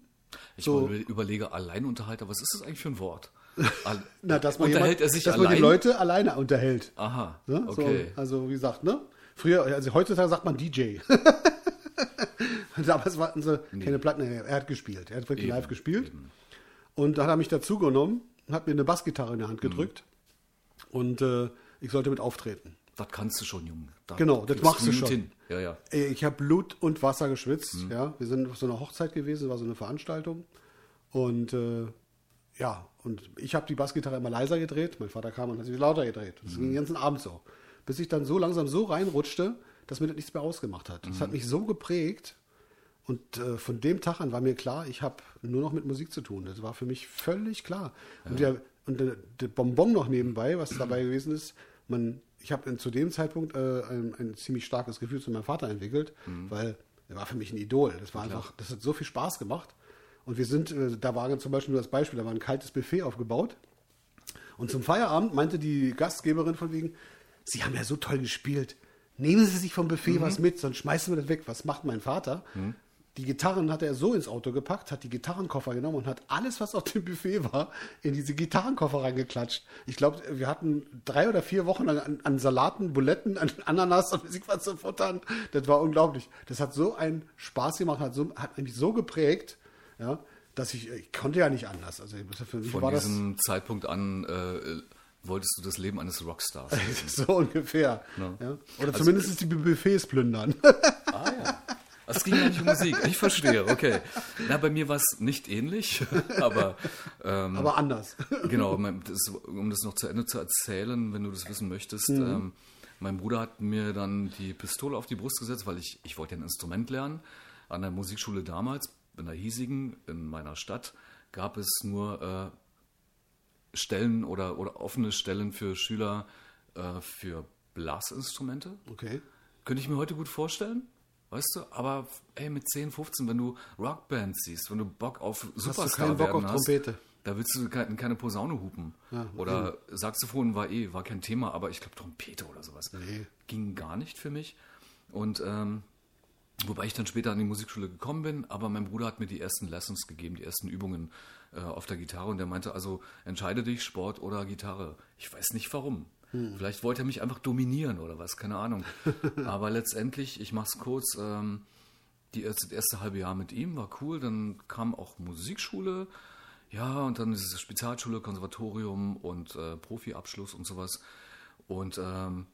Ich So. über- überlege, Alleinunterhalter, was ist das eigentlich für ein Wort? Na, dass man, Unterhält jemand, er sich dass man allein? die Leute alleine unterhält. Aha, Ne? okay. So, also wie gesagt, ne? Früher, also heutzutage sagt man DJ. Damals hatten sie keine Platten, nee, er hat gespielt. Er hat wirklich Eben, live gespielt. eben. Und dann hat er mich dazu genommen, hat mir eine Bassgitarre in der Mhm. Hand gedrückt und äh, ich sollte mit auftreten. Das kannst du schon, Junge. Da Genau, das machst du schon. Hin. Ja, ja. Ey, Ich habe Blut und Wasser geschwitzt. Mhm. Ja, wir sind auf so einer Hochzeit gewesen, war so eine Veranstaltung. Und äh, ja, und ich habe die Bassgitarre immer leiser gedreht. Mein Vater kam und hat sie lauter gedreht. Das Mhm. ging den ganzen Abend so. Bis ich dann so langsam so reinrutschte, dass mir das nichts mehr ausgemacht hat. Das Mhm. hat mich so geprägt, Und äh, von dem Tag an war mir klar, ich habe nur noch mit Musik zu tun. Das war für mich völlig klar. Und, der, und der, der Bonbon noch nebenbei, was dabei gewesen ist, man, ich habe zu dem Zeitpunkt äh, ein, ein, ziemlich starkes Gefühl zu meinem Vater entwickelt, mhm. weil er war für mich ein Idol. Das war einfach, das hat so viel Spaß gemacht. Und wir sind, äh, da war zum Beispiel nur das Beispiel, da war ein kaltes Buffet aufgebaut. Und zum Feierabend meinte die Gastgeberin von wegen, Sie haben ja so toll gespielt. Nehmen Sie sich vom Buffet mhm. was mit, sonst schmeißen wir das weg. Was macht mein Vater? Mhm. Die Gitarren hat er so ins Auto gepackt, hat die Gitarrenkoffer genommen und hat alles, was auf dem Buffet war, in diese Gitarrenkoffer reingeklatscht. Ich glaube, wir hatten drei oder vier Wochen an, an Salaten, Buletten, an Ananas und was zu futtern. Das war unglaublich. Das hat so einen Spaß gemacht, hat, so, hat mich so geprägt, ja, dass ich, ich konnte ja nicht anders. Also für mich Von war diesem das, Zeitpunkt an äh, wolltest du das Leben eines Rockstars. so ungefähr. No. Ja? Oder also, zumindest die Buffets plündern. ah ja. Es ging ja nicht um Musik. Ich verstehe, okay. Na, bei mir war es nicht ähnlich, aber. Ähm, aber anders. Genau, um das noch zu Ende zu erzählen, wenn du das wissen möchtest. Mhm. Ähm, mein Bruder hat mir dann die Pistole auf die Brust gesetzt, weil ich, ich wollte ein Instrument lernen. An der Musikschule damals, in der hiesigen, in meiner Stadt, gab es nur äh, Stellen oder, oder offene Stellen für Schüler äh, für Blasinstrumente. Okay. Könnte ich mir heute gut vorstellen. Weißt du, aber ey, mit 10, 15, wenn du Rockbands siehst, wenn du Bock auf Superstar hast du keinen Bock auf hast, Trompete. Da willst du keine, keine Posaune hupen. Ja, oder eben. Saxophon war eh, war kein Thema, aber ich glaube Trompete oder sowas. Nee. Ging gar nicht für mich. Und ähm, wobei ich dann später an die Musikschule gekommen bin, aber mein Bruder hat mir die ersten Lessons gegeben, die ersten Übungen äh, auf der Gitarre und der meinte also, entscheide dich, Sport oder Gitarre. Ich weiß nicht warum. Hm. Vielleicht wollte er mich einfach dominieren oder was, keine Ahnung. Aber letztendlich, ich mach's kurz, ähm, die erste, das erste halbe Jahr mit ihm war cool. Dann kam auch Musikschule, ja, und dann diese Spezialschule, Konservatorium und äh, Profiabschluss und sowas. Und ähm,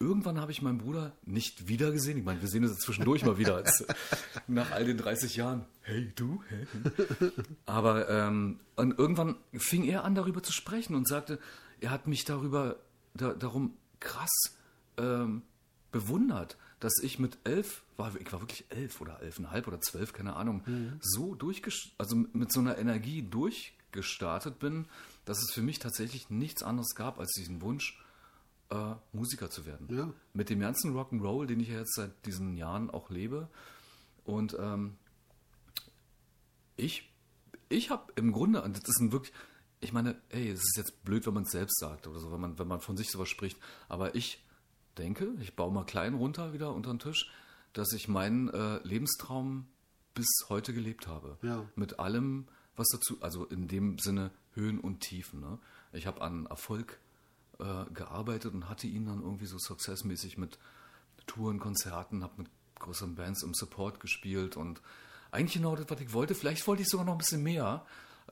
irgendwann habe ich meinen Bruder nicht wiedergesehen. Ich meine, wir sehen uns zwischendurch mal wieder als, nach all den 30 Jahren. Hey, du? Hey. Aber ähm, und irgendwann fing er an, darüber zu sprechen und sagte, er hat mich darüber da, darum krass ähm, bewundert, dass ich mit elf, war, ich war wirklich elf oder elfeinhalb oder zwölf, keine Ahnung, mhm. so durchgestartet, also mit so einer Energie durchgestartet bin, dass es für mich tatsächlich nichts anderes gab als diesen Wunsch, äh, Musiker zu werden. Ja. Mit dem ganzen Rock'n'Roll, den ich ja jetzt seit diesen Jahren auch lebe. Und ähm, ich, ich habe im Grunde, und das ist ein wirklich, ich meine, ey, es ist jetzt blöd, wenn man es selbst sagt oder so, wenn man, wenn man von sich sowas spricht. Aber ich denke, ich baue mal klein runter wieder unter den Tisch, dass ich meinen äh, Lebenstraum bis heute gelebt habe. Ja. Mit allem, was dazu, also in dem Sinne Höhen und Tiefen. Ne? Ich habe an Erfolg äh, gearbeitet und hatte ihn dann irgendwie so successmäßig mit Touren, Konzerten, habe mit größeren Bands im Support gespielt und eigentlich genau das, was ich wollte. Vielleicht wollte ich sogar noch ein bisschen mehr.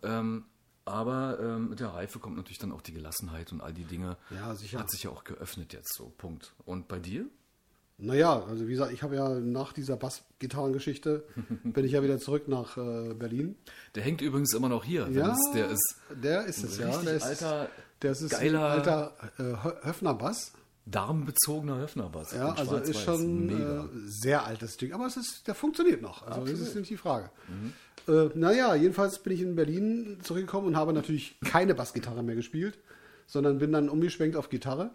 Ähm, aber ähm, mit der Reife kommt natürlich dann auch die Gelassenheit und all die Dinge. Ja, sicher. Hat sich ja auch geöffnet jetzt so. Punkt. Und bei dir? Naja, also wie gesagt, ich habe ja nach dieser Bassgitarrengeschichte bin ich ja wieder zurück nach äh, Berlin. Der hängt übrigens immer noch hier. Ja, es, der ist, der ist es, ja. Der ist, alter, der ist geiler, ein alter äh, Höfner-Bass. Darmbezogener Höfner-Bass. Ja, also ist schon äh, sehr altes Ding, aber es ist, der funktioniert noch. Also Absolut. das ist nicht die Frage. Mhm. Äh, naja, jedenfalls bin ich in Berlin zurückgekommen und habe natürlich keine Bassgitarre mehr gespielt, sondern bin dann umgeschwenkt auf Gitarre.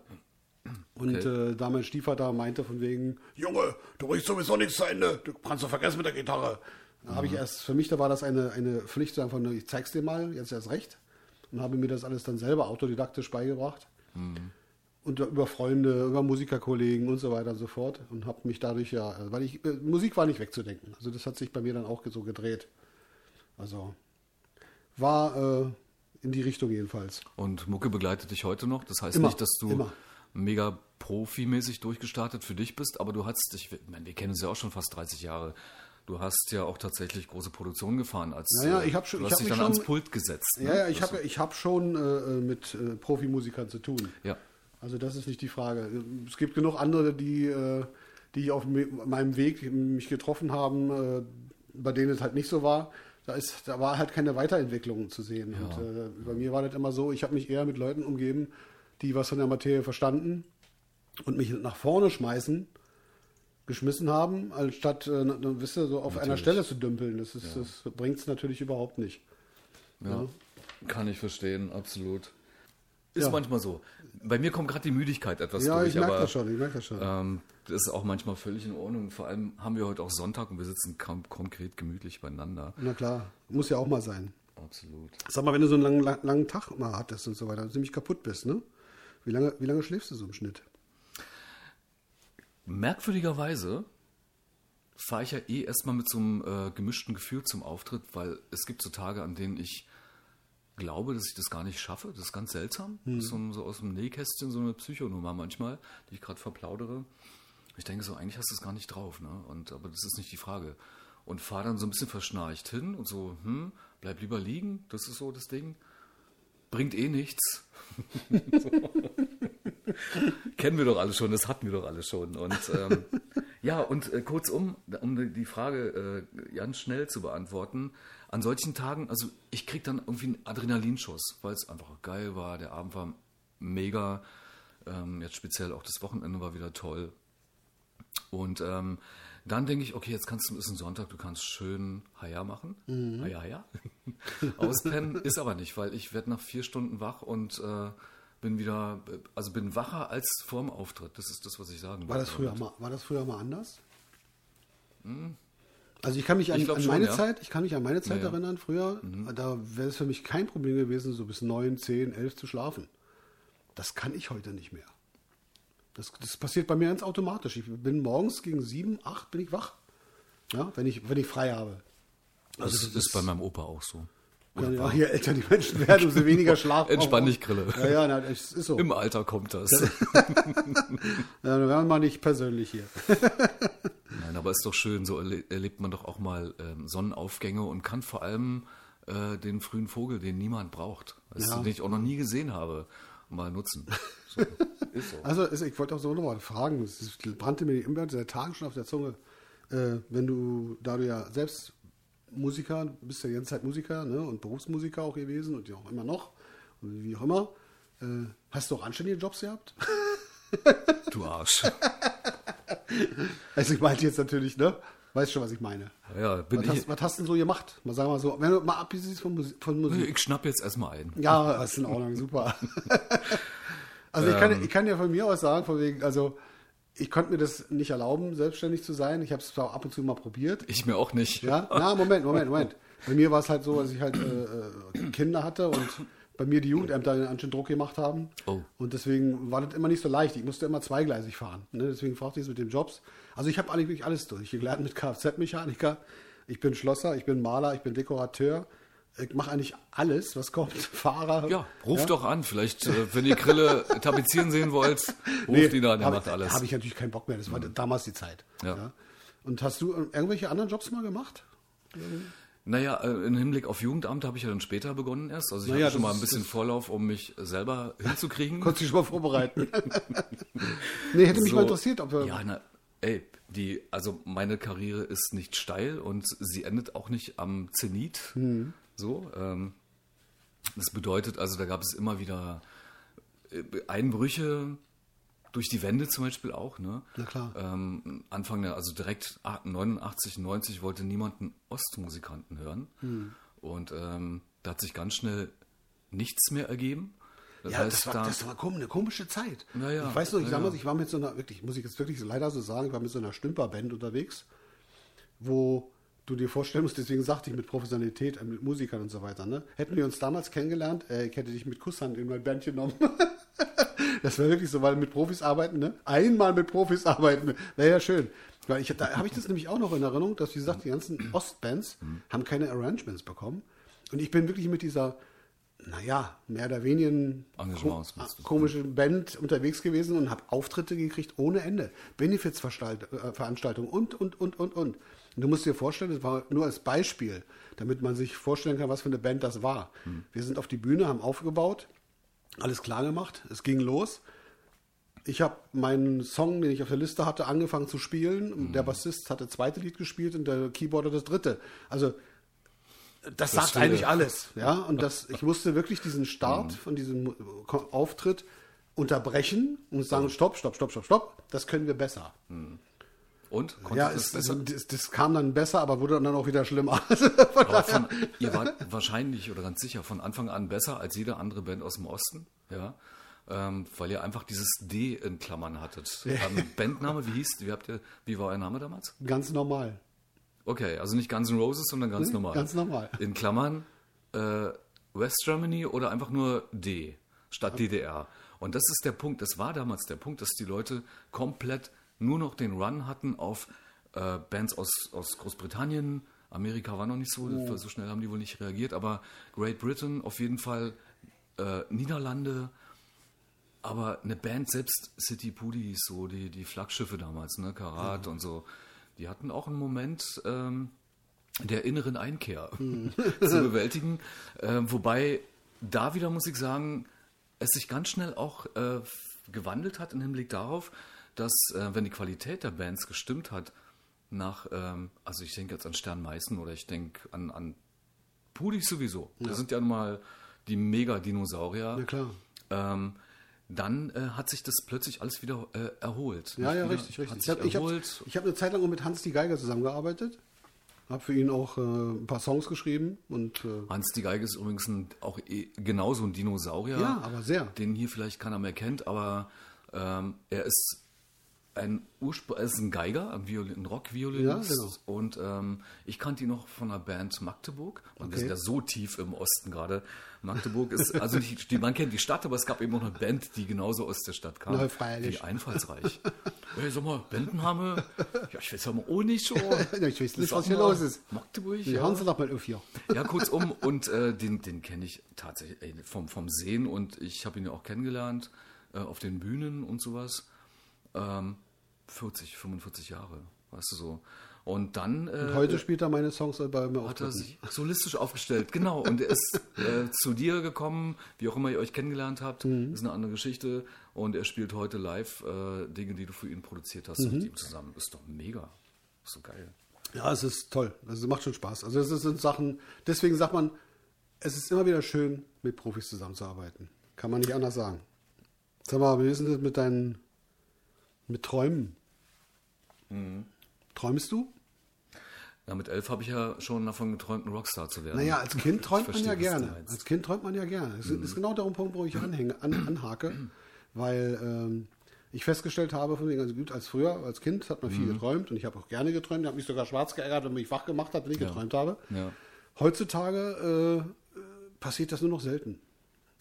Und okay. äh, da mein Stiefvater meinte von wegen, Junge, du bringst sowieso nichts zu Ende, du kannst doch vergessen mit der Gitarre. Da mhm. habe ich erst, für mich da war das eine, eine Pflicht, einfach nur, ich zeig's dir mal, jetzt erst recht. Und habe mir das alles dann selber autodidaktisch beigebracht. Mhm. Und über Freunde, über Musikerkollegen und so weiter und so fort. Und habe mich dadurch ja, weil ich, äh, Musik war nicht wegzudenken. Also das hat sich bei mir dann auch so gedreht. Also war äh, in die Richtung jedenfalls. Und Mucke begleitet dich heute noch? Das heißt immer, nicht, dass du immer. mega profimäßig durchgestartet für dich bist, aber du hast, ich meine, wir kennen uns ja auch schon fast 30 Jahre. Du hast ja auch tatsächlich große Produktionen gefahren, als naja, ich hab schon, du hast dich dann schon, ans Pult gesetzt. Ne? Ja, ja, ich habe ich hab schon äh, mit äh, Profimusikern zu tun. Ja. Also das ist nicht die Frage. Es gibt genug andere, die, äh, die auf meinem Weg mich getroffen haben, äh, bei denen es halt nicht so war da, ist, da war halt keine Weiterentwicklung zu sehen. Ja. Und äh, bei mir war das immer so, ich habe mich eher mit Leuten umgeben, die was von der Materie verstanden und mich nach vorne schmeißen, geschmissen haben, anstatt, äh, wisst ihr, so auf einer Stelle zu dümpeln. Das, ist, das bringt es natürlich überhaupt nicht. Ja, Ja. kann ich verstehen, absolut. Ist Ja. manchmal so. Bei mir kommt gerade die Müdigkeit etwas Ja, durch, ich merke das schon, ich merke das schon. ähm, das ist auch manchmal völlig in Ordnung. Vor allem haben wir heute auch Sonntag und wir sitzen konkret gemütlich beieinander. Na klar, muss ja auch mal sein. Absolut. Sag mal, wenn du so einen langen, lang- langen Tag mal hattest und so weiter, ziemlich kaputt bist, ne? Wie lange, wie lange schläfst du so im Schnitt? Merkwürdigerweise fahre ich ja eh erstmal mit so einem äh, gemischten Gefühl zum Auftritt, weil es gibt so Tage, an denen ich glaube, dass ich das gar nicht schaffe. Das ist ganz seltsam. Das ist so, so aus dem Nähkästchen so eine Psychonummer manchmal, die ich gerade verplaudere. Ich denke so, eigentlich hast du es gar nicht drauf, ne? Und aber das ist nicht die Frage. Und fahre dann so ein bisschen verschnarcht hin und so, hm, bleib lieber liegen, das ist so das Ding. Bringt eh nichts. Kennen wir doch alle schon, das hatten wir doch alle schon. Und ähm, ja, und äh, kurzum, um die- Frage äh, ganz schnell zu beantworten, an solchen Tagen, also ich krieg dann irgendwie einen Adrenalinschuss, weil es einfach geil war, der Abend war mega, ähm, jetzt speziell auch das Wochenende war wieder toll. Und ähm, dann denke ich, okay, jetzt kannst du, ist ein Sonntag, du kannst schön Haja machen. Haja, Haja. Auspennen ist aber nicht, weil ich werde nach vier Stunden wach und äh, bin wieder, also bin wacher als vorm Auftritt. Das ist das, was ich sagen War das wollte. früher mal, war das früher mal anders? Also ich kann mich an, an schon, meine ja. Zeit, ich kann mich an meine Zeit Ja, erinnern, früher, da wäre es für mich kein Problem gewesen, so bis neun, zehn, elf zu schlafen. Das kann ich heute nicht mehr. Das, das passiert bei mir ganz automatisch. Ich bin morgens gegen sieben, acht bin ich wach. Ja, wenn ich, wenn ich frei habe. Das, Also das ist bei meinem Opa auch so. Ja, ja, je älter die Menschen werden, umso weniger Schlaf. Entspann dich, Grille. Ja, ja, na, es ist so. Im Alter kommt das. Ja, dann werden wir mal nicht persönlich hier. Nein, aber ist doch schön, so erle erlebt man doch auch mal ähm, Sonnenaufgänge und kann vor allem äh, den frühen Vogel, den niemand braucht, weißt Ja. du, den ich auch noch nie gesehen habe, mal nutzen. So. Ist so. Also ist, ich wollte auch so nochmal fragen, es brannte mir immer seit Tagen schon auf der Zunge, äh, wenn du, da du ja selbst Musiker, bist ja die ganze Zeit Musiker ne, und Berufsmusiker auch gewesen und ja auch immer noch, und wie auch immer, äh, hast du auch anständige Jobs gehabt? Du Arsch. Also ich meinte jetzt natürlich, ne? Weißt schon, was ich meine. Ja, bin Was ich. hast, was hast du denn so gemacht? Mal sagen wir so, wenn du mal absiehst von, Musik- von Musik. Ich schnapp jetzt erstmal ein. Ja, das ist in Ordnung, super. also ich kann, Ähm. ich kann ja von mir aus sagen, von wegen, also ich konnte mir das nicht erlauben, selbstständig zu sein. Ich habe es zwar ab und zu mal probiert. Ich mir auch nicht. Ja, na, Moment, Moment, Moment. Bei mir war es halt so, dass ich halt äh, äh, Kinder hatte und bei mir die Jugendämter einen anscheinend Druck gemacht haben. Oh. Und deswegen war das immer nicht so leicht. Ich musste immer zweigleisig fahren. Ne? Deswegen fragte ich es mit den Jobs. Also ich habe eigentlich wirklich alles durch. Ich gelernt mit Kfz-Mechaniker, ich bin Schlosser, ich bin Maler, ich bin Dekorateur. Ich mache eigentlich alles, was kommt. Fahrer. Ja, ruft doch an. Vielleicht, äh, wenn ihr Grille tapezieren sehen wollt, ruft ihn an, er hab, macht alles. Mhm. Habe ich natürlich keinen Bock mehr. Das war damals die Zeit. Ja. Und hast du irgendwelche anderen Jobs mal gemacht? Naja, äh, im Hinblick auf Jugendamt habe ich ja dann später begonnen erst. Also ich Naja, hatte schon mal ein bisschen Vorlauf, um mich selber hinzukriegen. Konntest du dich schon mal vorbereiten? nee, hätte mich So. mal interessiert, ob wir. Ja, na, ey, die, also meine Karriere ist nicht steil und sie endet auch nicht am Zenit. Hm. So, ähm, das bedeutet also, da gab es immer wieder äh, Einbrüche durch die Wände zum Beispiel auch, ne? Na klar. Ähm, Anfang der, also direkt 89, 90 wollte niemand einen Ostmusikanten hören. Hm. Und ähm, da hat sich ganz schnell nichts mehr ergeben. Das Ja, heißt, das war, da, das war eine komische Zeit. Ja, ja. Ich weiß noch, ich damals, ja. ich war mit so einer, wirklich, muss ich jetzt wirklich leider so sagen, ich war mit so einer Stümperband unterwegs, wo du dir vorstellen musst, deswegen sagte ich mit Professionalität, äh, mit Musikern und so weiter, ne? Hätten wir uns damals kennengelernt, äh, ich hätte dich mit Kusshand in mein Band genommen. das wäre wirklich so, weil mit Profis arbeiten, ne? Einmal mit Profis arbeiten, wäre ja schön. Weil ich, da habe ich das nämlich auch noch in Erinnerung, dass, wie gesagt, die ganzen Ostbands haben keine Arrangements bekommen. Und ich bin wirklich mit dieser, naja, mehr oder weniger Engagements, ko meinst du? komische Band unterwegs gewesen und habe Auftritte gekriegt ohne Ende. Benefizveranstaltungen und, und, und, und, und. Und du musst dir vorstellen, das war nur als Beispiel, damit man sich vorstellen kann, was für eine Band das war. Wir sind auf die Bühne, haben aufgebaut, alles klar gemacht, es ging los. Ich habe meinen Song, den ich auf der Liste hatte, angefangen zu spielen. Der Bassist hat das zweite Lied gespielt und der Keyboarder das dritte. Also das, sagt viele. eigentlich alles, ja. Und das, ich musste wirklich diesen Start von diesem Ko- Auftritt unterbrechen und sagen, stopp, stopp, stopp, stopp, stopp, das können wir besser. Und? Ja, es, das das, das kam dann besser, aber wurde dann auch wieder schlimmer. Von, ihr wart wahrscheinlich oder ganz sicher von Anfang an besser als jede andere Band aus dem Osten, ja, ähm, weil ihr einfach dieses D in Klammern hattet. Ähm, Bandname, wie hieß, wie habt ihr, wie war euer Name damals? Ganz normal. Okay, also nicht Guns N' Roses, sondern ganz normal. Ganz normal. In Klammern äh, West Germany oder einfach nur D statt DDR. Und das ist der Punkt, das war damals der Punkt, dass die Leute komplett nur noch den Run hatten auf äh, Bands aus, aus Großbritannien. Amerika war noch nicht so, so schnell haben die wohl nicht reagiert, aber Great Britain auf jeden Fall, äh, Niederlande, aber eine Band, selbst City Pudis, so die, die Flaggschiffe damals, ne, Karat und so, die hatten auch einen Moment ähm, der inneren Einkehr zu bewältigen. Ähm, wobei da wieder muss ich sagen, es sich ganz schnell auch äh, gewandelt hat im Hinblick darauf, dass, äh, wenn die Qualität der Bands gestimmt hat, nach, ähm, also ich denke jetzt an Stern Meißen oder ich denke an, an Pudis sowieso. Das sind ja nun mal die Mega-Dinosaurier. Ja, klar. Ähm, dann äh, hat sich das plötzlich alles wieder äh, erholt. Ja, ja, Wieder- richtig, richtig. Ich habe ich hab, ich hab eine Zeit lang auch mit Hans die Geiger zusammengearbeitet. Habe für ihn auch äh, ein paar Songs geschrieben und äh, Hans die Geige ist übrigens ein, auch eh, genauso ein Dinosaurier. Ja, aber sehr. Den hier vielleicht keiner mehr kennt, aber ähm, er ist ein Urspr er ist ein Geiger, ein, Violin, ein Rock-Violinist. Ja, genau. Und ähm, ich kannte ihn noch von der Band Magdeburg. Und wir Okay. sind ja so tief im Osten gerade. Magdeburg ist, also nicht, die, man kennt die Stadt, aber es gab eben auch eine Band, die genauso aus der Stadt kam. Na, freilich. Wie einfallsreich. hey, sag mal, Bandenhame? Ja, ich weiß ja mal auch nicht so. Ja, ich weiß nicht, Sag was hier mal, los ist. Magdeburg, die ja. hauen sie doch mal auf hier. Ja, kurzum, und äh, den, den kenne ich tatsächlich ey, vom, vom Sehen und ich habe ihn ja auch kennengelernt äh, auf den Bühnen und sowas. Ähm, 40, 45 Jahre, weißt du so. Und dann äh, Und heute spielt er meine Songs bei mir hat er sich solistisch aufgestellt, genau. Und er ist äh, zu dir gekommen, wie auch immer ihr euch kennengelernt habt, Mhm. ist eine andere Geschichte. Und er spielt heute live äh, Dinge, die du für ihn produziert hast, Mhm. mit ihm zusammen. Ist doch mega. Ist so geil. Ja, es ist toll. Also es macht schon Spaß. Also es sind Sachen, deswegen sagt man, es ist immer wieder schön, mit Profis zusammenzuarbeiten. Kann man nicht anders sagen. Sag mal, wie ist denn das mit deinen, mit Träumen? Träumst du? Ja, mit elf habe ich ja schon davon geträumt, ein Rockstar zu werden. Naja, als Kind träumt man ja gerne. Als Kind träumt man ja gerne. Das ist genau der Punkt, wo ich anhänge, an, anhake, weil ähm, ich festgestellt habe, von wegen, also gut, als früher, als Kind hat man Mhm. viel geträumt und ich habe auch gerne geträumt. Ich habe mich sogar schwarz geärgert, wenn mich wach gemacht hat, wenn ich geträumt habe. Ja. Heutzutage äh, passiert das nur noch selten.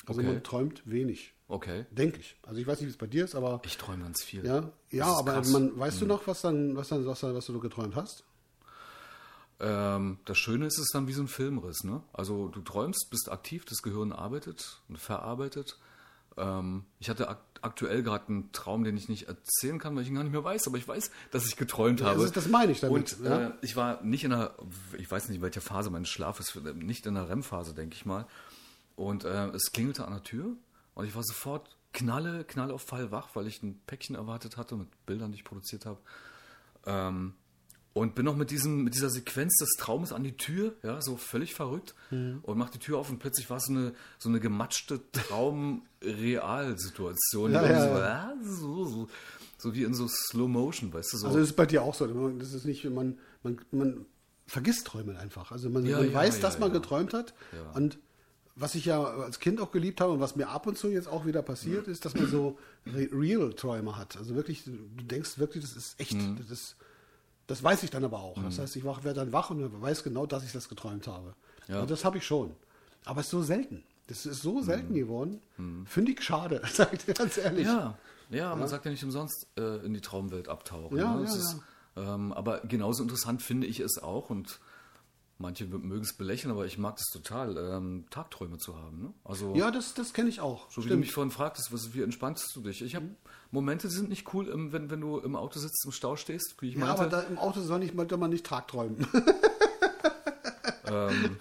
Also Okay. man träumt wenig, Okay. denke ich. Also ich weiß nicht, wie es bei dir ist, aber Ich träume ganz viel. ja, ja, ist aber krass. man, weißt du noch, was dann, was dann, was, dann, was du geträumt hast? Ähm, das Schöne ist, es ist dann wie so ein Filmriss. Ne? Also du träumst, bist aktiv, das Gehirn arbeitet und verarbeitet. Ähm, ich hatte ak aktuell gerade einen Traum, den ich nicht erzählen kann, weil ich ihn gar nicht mehr weiß, aber ich weiß, dass ich geträumt habe. das ist- das meine ich damit, Und ja. äh, ich war nicht in einer, ich weiß nicht, in welcher Phase meines Schlafes, nicht in der REM-Phase, denke ich mal. Und äh, es klingelte an der Tür und ich war sofort knalle, knalle auf Fall wach, weil ich ein Päckchen erwartet hatte mit Bildern, die ich produziert habe. Ähm, und bin noch mit, diesem, mit dieser Sequenz des Traumes an die Tür, ja, so völlig verrückt. Mhm. Und mach die Tür auf und plötzlich war es so eine, so eine gematschte Traum-Real-Situation. Ja, ja, irgendwie ja. So, ah, so, so, so wie in so Slow Motion, weißt du, so. Also das ist bei dir auch so. Das ist nicht, man, man, man vergisst Träume einfach. Also man, man weiß, dass man geträumt hat. Und was ich ja als Kind auch geliebt habe und was mir ab und zu jetzt auch wieder passiert, ist, dass man so Re- Real-Träume hat. Also wirklich, du denkst wirklich, das ist echt. Mhm. Das, ist, das weiß ich dann aber auch. Das heißt, ich wach- werde dann wach und weiß genau, dass ich das geträumt habe. Ja. Also das habe ich schon. Aber es ist so selten. Das ist so selten Mhm. geworden. Finde ich schade, sag ich dir ganz ehrlich. Ja, ja, man sagt ja nicht umsonst äh, in die Traumwelt abtauchen. Ja, ne? ja, ist, ähm, aber genauso interessant finde ich es auch und manche mögen es belächeln, aber ich mag es total, ähm, Tagträume zu haben. Ne? Also Ja, das, das kenne ich auch. so wie du mich vorhin fragtest, was, wie entspannst du dich? Ich habe Momente, die sind nicht cool, im, wenn, wenn du im Auto sitzt, im Stau stehst, wie ich Ja, meinte. aber da im Auto soll, nicht, soll man nicht tagträumen. ähm,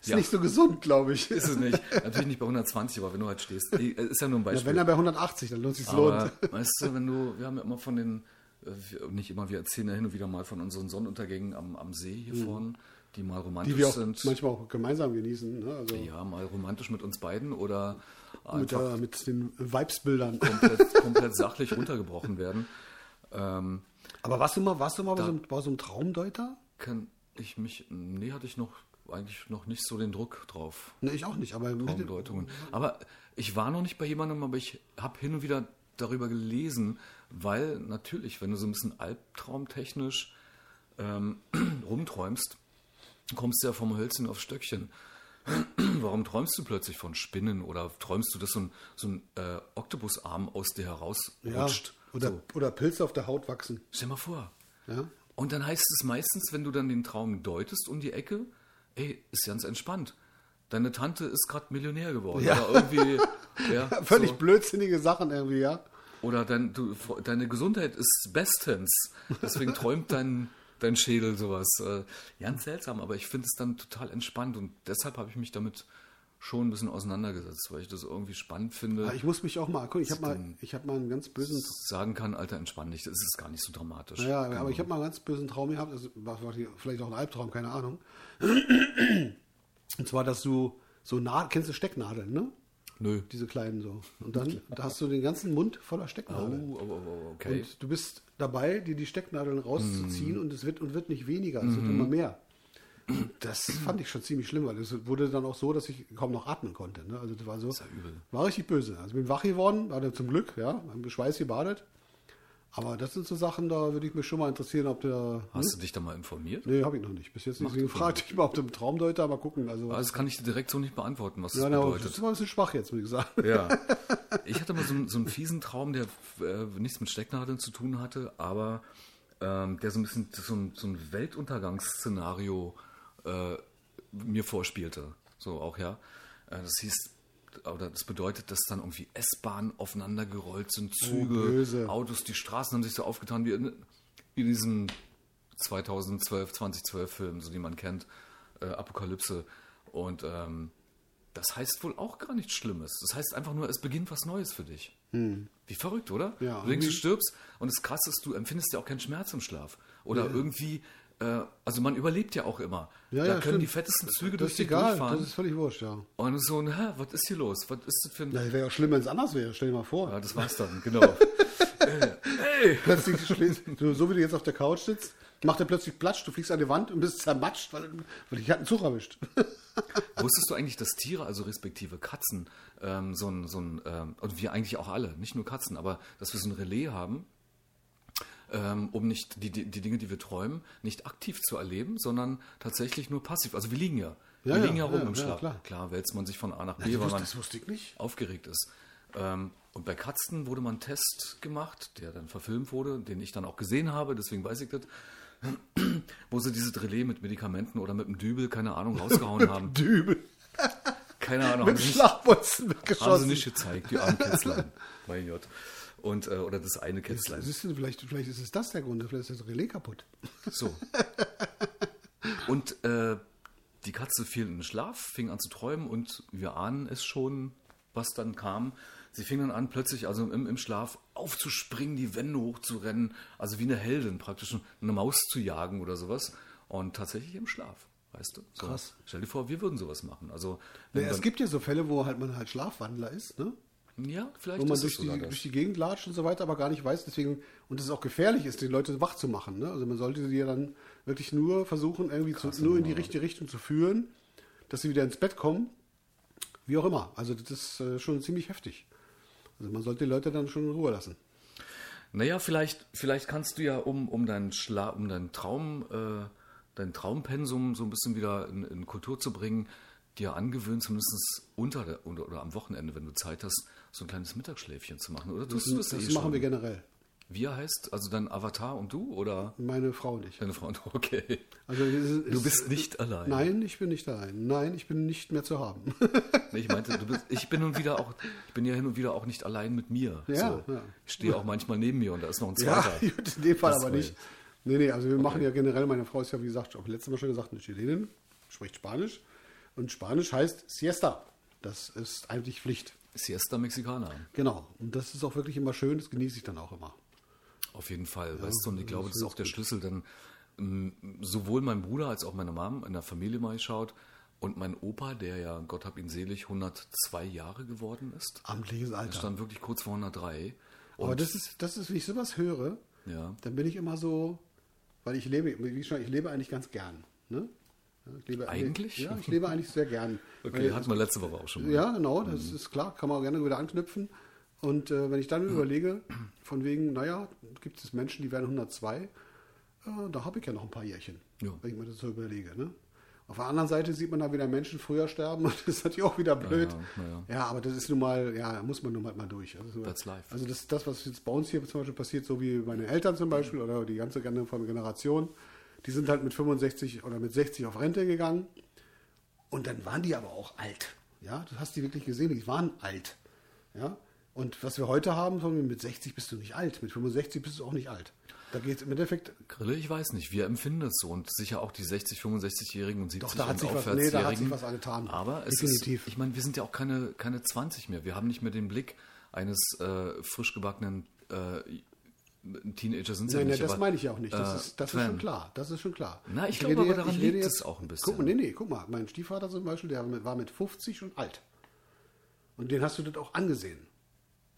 Ist Ja. nicht so gesund, glaube ich. ist es nicht. Natürlich nicht bei 120, aber wenn du halt stehst. Eh, Ist ja nur ein Ja, Beispiel. wenn er bei 180, dann lohnt sich Aber lohnt. weißt du, wenn du, wir haben ja immer von den, äh, nicht immer, wir erzählen ja hin und wieder mal von unseren Sonnenuntergängen am, am See hier vorne, die mal romantisch. Die wir auch sind. manchmal auch gemeinsam genießen. Ne? Also Ja, mal romantisch mit uns beiden oder mit, der, mit den Vibesbildern. komplett, komplett sachlich runtergebrochen werden. Ähm, Aber warst du mal, warst du mal bei so, einem, bei so einem Traumdeuter? Kann ich mich, nee, hatte ich noch eigentlich noch nicht so den Druck drauf. Ne, ich auch nicht, aber Traumdeutungen. Aber ich war noch nicht bei jemandem, aber ich habe hin und wieder darüber gelesen, weil natürlich, wenn du so ein bisschen albtraumtechnisch ähm, rumträumst, kommst du ja vom Hölzchen auf Stöckchen. Warum träumst du plötzlich von Spinnen oder träumst du, dass so ein, so ein äh, Oktopusarm aus dir herausrutscht? ja, oder, so. oder Pilze auf der Haut wachsen. Stell mal vor. Ja? Und dann heißt es meistens, wenn du dann den Traum deutest um die Ecke, ey, ist ganz entspannt. Deine Tante ist gerade Millionär geworden. Ja. Oder irgendwie. ja, Völlig so. blödsinnige Sachen irgendwie, ja. Oder dein, du, deine Gesundheit ist bestens. Deswegen träumt dein, dein Schädel sowas. Äh, ganz seltsam, aber ich finde es dann total entspannt und deshalb habe ich mich damit schon ein bisschen auseinandergesetzt, weil ich das irgendwie spannend finde. Aber Ich muss mich auch mal gucken. Ich habe mal, ich habe mal einen ganz bösen, sagen kann, Alter, entspann dich, das ist gar nicht so dramatisch. ja, aber ich habe mal einen ganz bösen Traum gehabt. Das war vielleicht auch ein Albtraum, keine Ahnung. Und zwar, dass du so Nadeln, kennst du Stecknadeln, ne? Nö. Diese kleinen so. Und dann da hast du den ganzen Mund voller Oh, Stecknadeln. oh, oh, oh, okay. Und du bist dabei, dir die Stecknadeln Mhm. rauszuziehen und es wird und wird nicht weniger, es wird immer mehr. Und das fand ich schon ziemlich schlimm, weil es wurde dann auch so, dass ich kaum noch atmen konnte. Ne? Also das war so, ist ja übel. war richtig böse. Also ich bin wach geworden, war dann zum Glück, ja, im Schweiß gebadet. Aber das sind so Sachen, da würde ich mich schon mal interessieren, ob der. Hast du dich da mal informiert? Nee, habe ich noch nicht. Bis jetzt nicht. Deswegen fragte ich mal, ob der Traumdeuter mal gucken. Also, Also das kann ich dir direkt so nicht beantworten, was ja, das na, das bedeutet. ist mal ein bisschen schwach jetzt, ich sagen. Ja. Ich hatte mal so, einen- so einen fiesen Traum, der äh, nichts mit Stecknadeln zu tun hatte, aber ähm, der so ein bisschen so ein, so ein Weltuntergangsszenario äh, mir vorspielte. So auch, ja. Äh, das hieß, oder das bedeutet, dass dann irgendwie S-Bahnen aufeinander gerollt sind, Züge, böse. Autos, die Straßen haben sich so aufgetan wie in, in diesem 2012, 2012 Film, so die man kennt, äh, Apokalypse. Und ähm, das heißt wohl auch gar nichts Schlimmes. Das heißt einfach nur, es beginnt was Neues für dich. Wie verrückt, oder? Ja, du denkst, du stirbst und das Krasse ist, du empfindest ja auch keinen Schmerz im Schlaf. Oder irgendwie, äh, also man überlebt ja auch immer. Ja, da ja, können stimmt. die fettesten Züge Das durch dich egal, durchfahren. das ist völlig wurscht, ja. und so hä, was ist hier los? Was ist das für ein... Ja, wäre ja schlimm, wenn es anders wäre. Stell dir mal vor. Ja, das war's dann, genau. äh, ey, Plötzlich schlägst du, so wie du jetzt auf der Couch sitzt, macht er plötzlich Platsch, du fliegst an die Wand und bist zermatscht, weil, weil dich hat einen Zug erwischt. Wusstest du eigentlich, dass Tiere, also respektive Katzen, ähm, so ein, so ein ähm, und wir eigentlich auch alle, nicht nur Katzen, aber dass wir so ein Relais haben, ähm, um nicht die, die, die Dinge, die wir träumen, nicht aktiv zu erleben, sondern tatsächlich nur passiv. Also wir liegen ja. Ja, wir ja, liegen ja rum ja, im ja, Schlaf. klar. klar, wälzt man sich von A nach B, weil man aufgeregt ist. Ähm, und bei Katzen wurde mal ein Test gemacht, der dann verfilmt wurde, den ich dann auch gesehen habe, deswegen weiß ich das, wo sie dieses Relais mit Medikamenten oder mit einem Dübel, keine Ahnung, rausgehauen haben. Dübel. Keine Ahnung, Mit Schlagbolzen haben sie nicht gezeigt, die armen Kätzlein. mein Gott. Und, äh, oder das eine Kätzlein. Siehst du, vielleicht, vielleicht ist es das der Grund, vielleicht ist das Relais kaputt. So. Und äh, die Katze fiel in den Schlaf, fing an zu träumen und wir ahnen es schon, was dann kam. Sie fing dann an, plötzlich, also im, im Schlaf, aufzuspringen, die Wände hochzurennen, also wie eine Heldin praktisch, eine Maus zu jagen oder sowas. Und tatsächlich im Schlaf, weißt du? So. Krass. Stell dir vor, wir würden sowas machen. Also, wenn Ja, es gibt ja so Fälle, wo halt man halt Schlafwandler ist, ne? Ja, vielleicht Wo man ist es durch die, durch die Gegend latscht und so weiter, aber gar nicht weiß, deswegen, und es auch gefährlich ist, die Leute wach zu machen. Ne? Also man sollte sie ja dann wirklich nur versuchen, irgendwie zu, nur in die richtige Richtung zu führen, dass sie wieder ins Bett kommen. Wie auch immer. Also das ist äh, schon ziemlich heftig. Also man sollte die Leute dann schon in Ruhe lassen. Naja, vielleicht, vielleicht kannst du ja, um, um deinen Schla um deinen Traum, äh, dein Traumpensum so ein bisschen wieder in, in Kultur zu bringen, dir angewöhnen, zumindest unter der, oder, oder am Wochenende, wenn du Zeit hast, so ein kleines Mittagsschläfchen zu machen. Oder tust du das, Das eh machen schon? wir generell. Wie er heißt? Also dein Avatar und du? Oder Meine Frau und ich. deine Frau und du? Okay. Also ist- Du bist nicht allein. Nein, ich bin nicht allein. Nein, ich bin nicht mehr zu haben. Ich meinte, bist, ich bin nun wieder auch, ich bin ja hin und wieder auch nicht allein mit mir. Ja, so. ja. Ich stehe auch manchmal neben mir und da ist noch ein ja, zweiter. gut, in dem Fall Das aber nicht. Nee, nee, also wir machen ja generell, meine Frau ist ja, wie gesagt, auch letztes Mal schon gesagt, eine Chilenin, spricht Spanisch. Und Spanisch heißt Siesta. Das ist eigentlich Pflicht. Siesta Mexicana. Genau. Und das ist auch wirklich immer schön, das genieße ich dann auch immer. Auf jeden Fall, weißt du, und ich glaube, das ist auch der Schlüssel, denn ähm, sowohl mein Bruder als auch meine Mom in der Familie mal geschaut und mein Opa, der ja, Gott hab ihn selig, 102 Jahre geworden ist, Amtliches Alter. stand wirklich kurz vor 103. Und Aber das ist, das ist, wenn ich sowas höre, Ja. dann bin ich immer so, weil ich lebe, wie schon, ich lebe eigentlich ganz gern. Ne? Ich lebe, Eigentlich? Ja, ich lebe eigentlich sehr gern. Okay, hatten wir letzte Woche auch schon mal. ja, genau, das ist klar, kann man gerne wieder anknüpfen. Und äh, wenn ich dann überlege, von wegen, naja, gibt es Menschen, die werden 102, äh, da habe ich ja noch ein paar Jährchen, Ja. wenn ich mir das so überlege. Ne? Auf der anderen Seite sieht man da wieder Menschen früher sterben und das ist natürlich auch wieder blöd. Ja, ja, ja. Ja, aber das ist nun mal, ja, muss man nun mal, mal durch. Also, That's life. also das, das, was jetzt bei uns hier zum Beispiel passiert, so wie meine Eltern zum Beispiel oder die ganze Generation, die sind halt mit 65 oder mit 60 auf Rente gegangen und dann waren die aber auch alt. Ja, du hast die wirklich gesehen, die waren alt. Ja, und was wir heute haben, mit 60 bist du nicht alt, mit 65 bist du auch nicht alt. Da geht es im Endeffekt, Grille, ich weiß nicht. Wir empfinden es so und sicher auch die 60, 65-Jährigen und 70 Doch, da hat und sich was- nee, da hat sich was getan. Aber es Definitiv. ist, ich meine, wir sind ja auch keine, keine 20 mehr. Wir haben nicht mehr den Blick eines äh, frisch gebackenen äh, Teenager sind ja nein, nein, nicht. das aber, meine ich ja auch nicht. Das, äh, ist, das ist schon klar. Das ist schon klar. Na, ich Ich glaube rede aber daran liegt jetzt- es auch ein bisschen. Guck mal, nee, nee, guck mal. Mein Stiefvater zum Beispiel, der war mit- war mit 50 schon alt. Und den hast du das auch angesehen.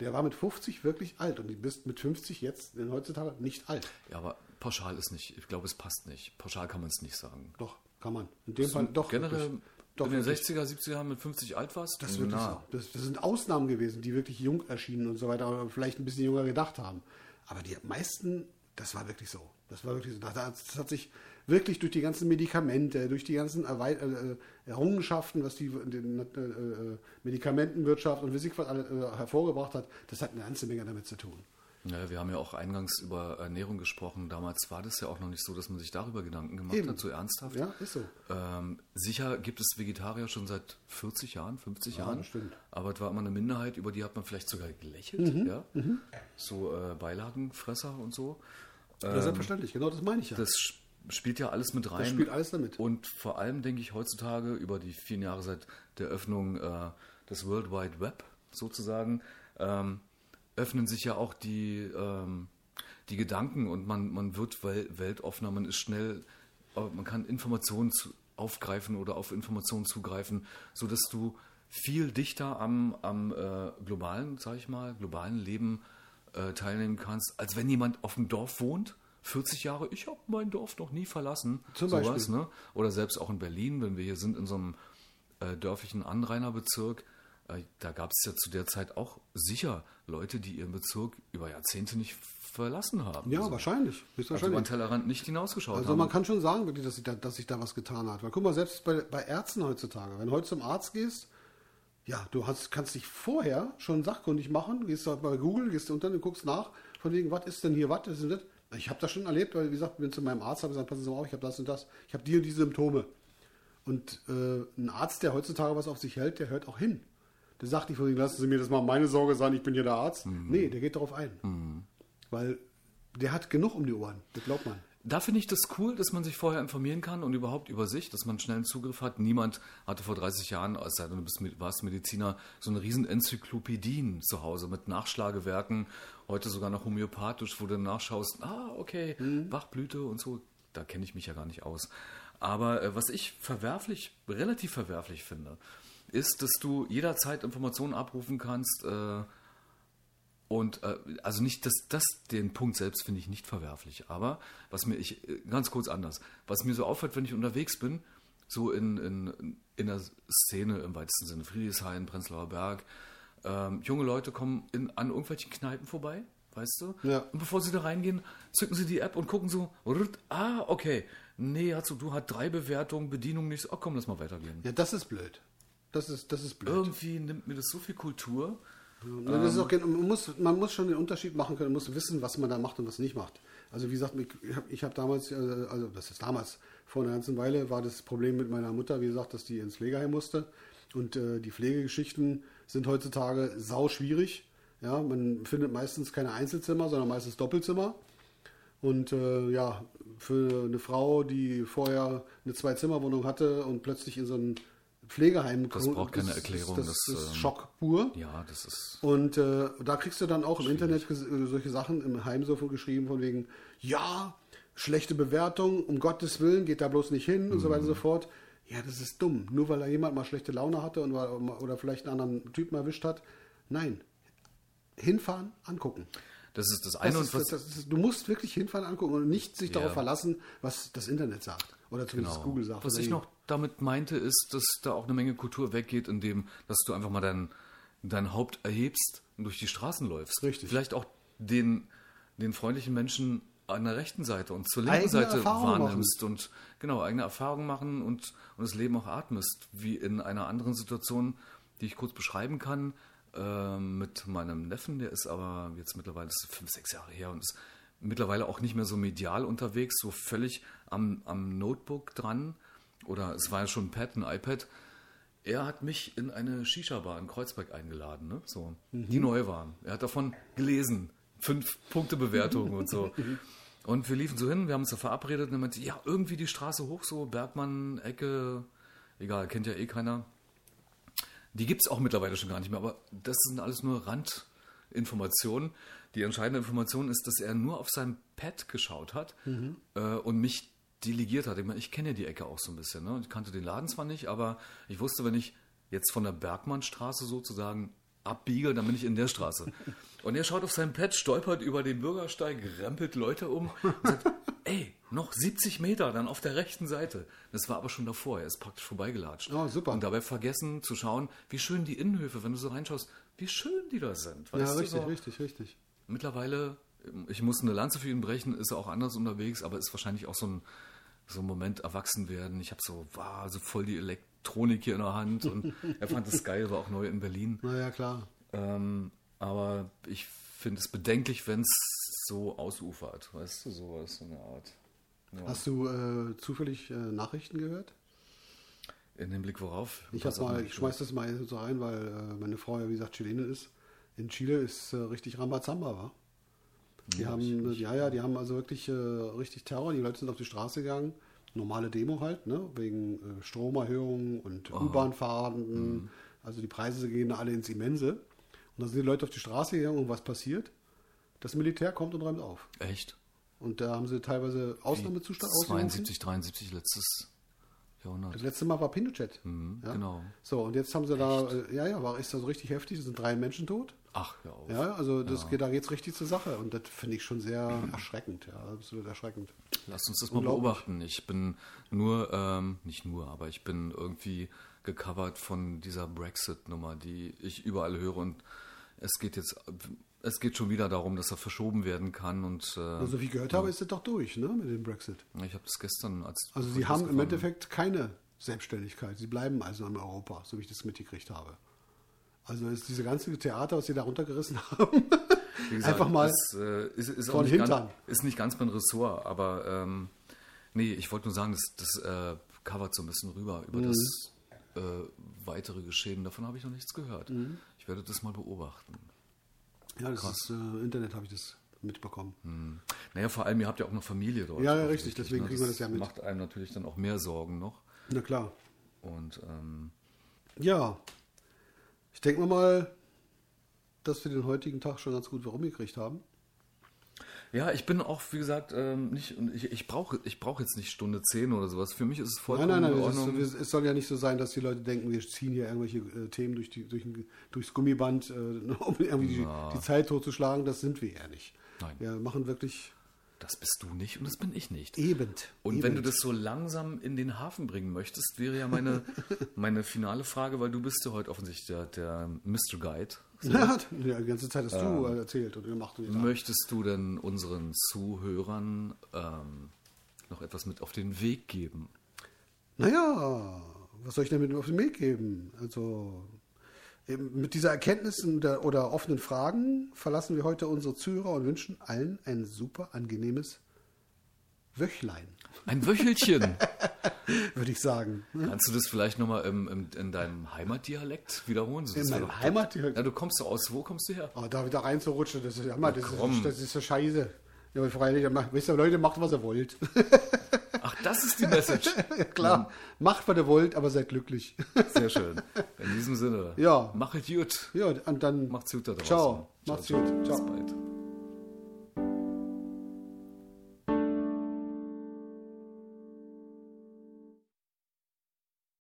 Der war mit 50 wirklich alt und du bist mit 50 jetzt in heutzutage nicht alt. Ja, aber pauschal ist nicht. Ich glaube, es passt nicht. Pauschal kann man es nicht sagen. Doch, kann man. In dem Fall doch. Generell wirklich. Doch, in den wirklich. 60er, 70er Jahren mit 50 alt warst? Das, so. das, das sind Ausnahmen gewesen, die wirklich jung erschienen und so weiter, aber vielleicht ein bisschen jünger gedacht haben. Aber die meisten, das war wirklich so. Das war wirklich so. Das, hat sich wirklich durch die ganzen Medikamente, durch die ganzen Erwei äh, Errungenschaften, was die, äh, äh, Medikamentenwirtschaft und Physik äh, hervorgebracht hat, das hat eine ganze Menge damit zu tun. Naja, wir haben ja auch eingangs über Ernährung gesprochen. Damals war das ja auch noch nicht so, dass man sich darüber Gedanken gemacht Eben. hat, so ernsthaft. Ja, ist so. Ähm, sicher gibt es Vegetarier schon seit 40 Jahren, 50 Ja, Jahren. stimmt. Aber es war immer eine Minderheit, über die hat man vielleicht sogar gelächelt. Mhm, Ja? So äh, Beilagenfresser und so. Ja, selbstverständlich, genau das meine ich ja. Das spielt ja alles mit rein. Das spielt alles damit. Und vor allem denke ich heutzutage über die vielen Jahre seit der Öffnung äh, des World Wide Web sozusagen, ähm, öffnen sich ja auch die, ähm, die Gedanken und man, man wird wel weltoffener, man ist schnell, äh, man kann Informationen zu, aufgreifen oder auf Informationen zugreifen, sodass du viel dichter am, am äh, globalen, sag ich mal, globalen Leben äh, teilnehmen kannst, als wenn jemand auf dem Dorf wohnt. 40 Jahre, ich habe mein Dorf noch nie verlassen. Zum sowas, Beispiel. ne? Oder selbst auch in Berlin, wenn wir hier sind in so einem äh, dörflichen Anrainerbezirk, da gab es ja zu der Zeit auch sicher Leute, die ihren Bezirk über Jahrzehnte nicht verlassen haben. Ja, Also, wahrscheinlich. Also höchstwahrscheinlich. über den Tellerrand nicht hinausgeschaut Also haben. man kann schon sagen, wirklich, dass sich da, dass sich da was getan hat. Weil guck mal, selbst bei, bei Ärzten heutzutage, wenn du heute zum Arzt gehst, ja, du hast, kannst dich vorher schon sachkundig machen, gehst da bei Google, gehst unter und guckst nach, von wegen, was ist denn hier, was ist denn das? Ich habe das schon erlebt, weil, wie gesagt, bin zu meinem Arzt, habe gesagt, passen Sie mal auf, ich habe das und das, ich habe die und die Symptome. Und äh, ein Arzt, der heutzutage was auf sich hält, der hört auch hin. Der sagt nicht von wegen, lassen Sie mir das mal meine Sorge sein, ich bin hier der Arzt. Nee, der geht darauf ein. Weil der hat genug um die Ohren, das glaubt man. Da finde ich das cool, dass man sich vorher informieren kann und überhaupt über sich, dass man schnellen Zugriff hat. Niemand hatte vor 30 Jahren, denn, du bist, warst Mediziner, so eine riesen Enzyklopädien zu Hause mit Nachschlagewerken, heute sogar noch homöopathisch, wo du nachschaust, ah, okay, Bachblüte und so, da kenne ich mich ja gar nicht aus. Aber äh, was ich verwerflich, relativ verwerflich finde, ist, dass du jederzeit Informationen abrufen kannst, äh, und äh, also nicht, das, das, den Punkt selbst finde ich nicht verwerflich. Aber was mir, ich, äh, ganz kurz anders, was mir so auffällt, wenn ich unterwegs bin, so in, in, in der Szene im weitesten Sinne, Friedrichshain, Prenzlauer Berg, ähm, junge Leute kommen in, an irgendwelchen Kneipen vorbei, weißt du? Ja. Und bevor sie da reingehen, zücken sie die App und gucken so, ah, okay, nee, hast du, du hast drei Bewertungen, Bedienung nichts, oh komm, lass mal weitergehen. Ja, das ist blöd. Das ist, das ist blöd. Irgendwie nimmt mir das so viel Kultur. Ja, das ist auch, gen- man, muss, man muss schon den Unterschied machen können, man muss wissen, was man da macht und was nicht macht. Also wie gesagt, ich habe hab damals, äh, also das ist damals, vor einer ganzen Weile war das Problem mit meiner Mutter, wie gesagt, dass die ins Pflegeheim musste. Und äh, die Pflegegeschichten sind heutzutage sau schwierig. Ja, man findet meistens keine Einzelzimmer, sondern meistens Doppelzimmer. Und äh, ja, für eine Frau, die vorher eine Zwei-Zimmer-Wohnung hatte und plötzlich in so ein Pflegeheim Das braucht keine ist- Erklärung, Das, das, das ist ähm, Schock pur. Ja, das ist. Und äh, da kriegst du dann auch im Internet äh, solche Sachen im Heim so geschrieben, von wegen, ja, schlechte Bewertung, um Gottes Willen, geht da bloß nicht hin und so weiter und so fort. Ja, das ist dumm. Nur weil da jemand mal schlechte Laune hatte und war, oder vielleicht einen anderen Typen erwischt hat. Nein. Hinfahren, angucken. Das ist das Das eine. ist, und was, das, das ist, du musst wirklich hinfahren, angucken und nicht sich darauf Ja. verlassen, was das Internet sagt. Oder zumindest Genau. Google sagt. Was ich noch damit meinte, ist, dass da auch eine Menge Kultur weggeht, indem, dass du einfach mal dein, dein Haupt erhebst und durch die Straßen läufst. Richtig. Vielleicht auch den, den freundlichen Menschen an der rechten Seite und zur linken Eigene Seite Erfahrungen wahrnimmst und genau eigene Erfahrungen machen und, und das Leben auch atmest, wie in einer anderen Situation, die ich kurz beschreiben kann, ähm, mit meinem Neffen, der ist aber jetzt mittlerweile fünf, sechs Jahre her und ist mittlerweile auch nicht mehr so medial unterwegs, so völlig am, am Notebook dran. Oder es war ja schon ein Pad, ein iPad. Er hat mich in eine Shisha-Bar in Kreuzberg eingeladen, ne? so, die neu war. Er hat davon gelesen. Fünf Punkte Bewertung und so. Und wir liefen so hin, wir haben uns da verabredet und er meinte, ja, irgendwie die Straße hoch, so Bergmann, Ecke, egal, kennt ja eh keiner. Die gibt es auch mittlerweile schon gar nicht mehr, aber das sind alles nur Randinformationen. Die entscheidende Information ist, dass er nur auf seinem Pad geschaut hat äh, und mich delegiert hat. Ich meine, ich kenne ja die Ecke auch so ein bisschen. Ne? Ich kannte den Laden zwar nicht, aber ich wusste, wenn ich jetzt von der Bergmannstraße sozusagen abbiege, dann bin ich in der Straße. Und er schaut auf sein Pad, stolpert über den Bürgersteig, rempelt Leute um und sagt, ey, noch 70 Meter, dann auf der rechten Seite. Das war aber schon davor, er ist praktisch vorbeigelatscht. Oh, super. Und dabei vergessen zu schauen, wie schön die Innenhöfe, wenn du so reinschaust, wie schön die da sind. Ja, richtig, so. richtig, richtig. Mittlerweile, ich muss eine Lanze für ihn brechen, ist er auch anders unterwegs, aber ist wahrscheinlich auch so ein, so ein Moment erwachsen werden. Ich habe so, wow, so voll die Elektronik hier in der Hand und er fand es geil, war auch neu in Berlin. Naja, klar. Ähm, aber ich finde es bedenklich, wenn es so ausufert, weißt du, sowas, so eine Art. Ja. Hast du äh, zufällig äh, Nachrichten gehört? In dem Blick worauf? Ich hat mal, ich schmeiß das mal so rein, weil äh, meine Frau ja wie gesagt Chilenin ist. In Chile ist äh, richtig Rambazamba, war. Die Ja, haben, ja, ja, die haben also wirklich äh, richtig Terror. Die Leute sind auf die Straße gegangen. Normale Demo halt, ne? Wegen äh, Stromerhöhungen und Oh. U-Bahn-Fahrenden. Mhm. Also die Preise gehen alle ins Immense. Und da sind die Leute auf die Straße gegangen und was passiert? Das Militär kommt und räumt auf. Echt? Und da haben sie teilweise Ausnahmezustand ausgerufen. 72, 73, letztes Jahrhundert. Das letzte Mal war Pinochet. Mhm, ja? Genau. So, und jetzt haben sie da, äh, ja, ja, war ist das richtig heftig, es sind drei Menschen tot. Ach, auf. Ja, also das geht, da geht es richtig zur Sache. Und das finde ich schon sehr erschreckend, ja, absolut erschreckend. Lass uns das mal beobachten. Ich bin nur, ähm, nicht nur, aber ich bin irgendwie gecovert von dieser Brexit-Nummer, die ich überall höre. Und es geht jetzt, es geht schon wieder darum, dass er verschoben werden kann. Und äh, Also, wie ich gehört habe, ist das doch durch, ne, mit dem Brexit. ich habe das gestern als. Also, sie haben im Endeffekt keine Selbstständigkeit. Sie bleiben also in Europa, so wie ich das mitgekriegt habe. Also, ist diese ganze Theater, was sie da runtergerissen haben, Wie einfach mal Ist, äh, ist, ist, von nicht Hintern. ganz, ist nicht ganz mein Ressort, aber ähm, nee, ich wollte nur sagen, das, das äh, covert so ein bisschen rüber über Mhm. das äh, weitere Geschehen. Davon habe ich noch nichts gehört. Mhm. Ich werde das mal beobachten. Ja, das krass. ist, äh, Internet habe ich das mitbekommen. Hm. Naja, vor allem, ihr habt ja auch noch Familie dort. Ja, ja, offensichtlich, richtig, deswegen kriegen wir das ja mit. macht einem natürlich dann auch mehr Sorgen noch. Na klar. Und ähm, Ja, ich denke mal, dass wir den heutigen Tag schon ganz gut rumgekriegt haben. Ja, ich bin auch, wie gesagt, ähm, nicht, ich, ich brauche ich brauch jetzt nicht Stunde 10 oder sowas. Für mich ist es Nein, vollkommen nein, nein, in es, Ordnung. ist, es soll ja nicht so sein, dass die Leute denken, wir ziehen hier irgendwelche äh, Themen durch die, durch, ein- durchs Gummiband, äh, um irgendwie Ja. die, die Zeit totzuschlagen. Das sind wir ja nicht. Nein. Wir machen wirklich das bist du nicht und das bin ich nicht. eben. Und eben. wenn du das so langsam in den Hafen bringen möchtest, wäre ja meine, meine finale Frage, weil du bist ja heute offensichtlich der, der Mr. Guide. Ja, die ganze Zeit hast du Ähm. äh, erzählt und gemacht. Und. Möchtest du denn unseren Zuhörern ähm, noch etwas mit auf den Weg geben? Naja, was soll ich denn mit auf den Weg geben? Also mit dieser Erkenntnis der, oder offenen Fragen verlassen wir heute unsere Zuhörer und wünschen allen ein super angenehmes Wöchlein, Ein Wöchelchen. würde ich sagen. Kannst du das vielleicht nochmal im, im, in deinem Heimatdialekt wiederholen? So, In meinem Heimatdialekt? Ja, du kommst doch aus, wo kommst du her? Oh, da wieder reinzurutschen, das ist, ja, mal, das, ist, das ist ja scheiße. Ja, freilich, wisst ihr, Leute, macht, was ihr wollt. Ach, das ist die Message. ja, klar, macht, was ihr wollt, aber seid glücklich. Sehr schön. In diesem Sinne. Ja. Mach es gut. ja, und dann Macht's gut da draußen. Ciao. Macht's gut. Bis Ciao. bald.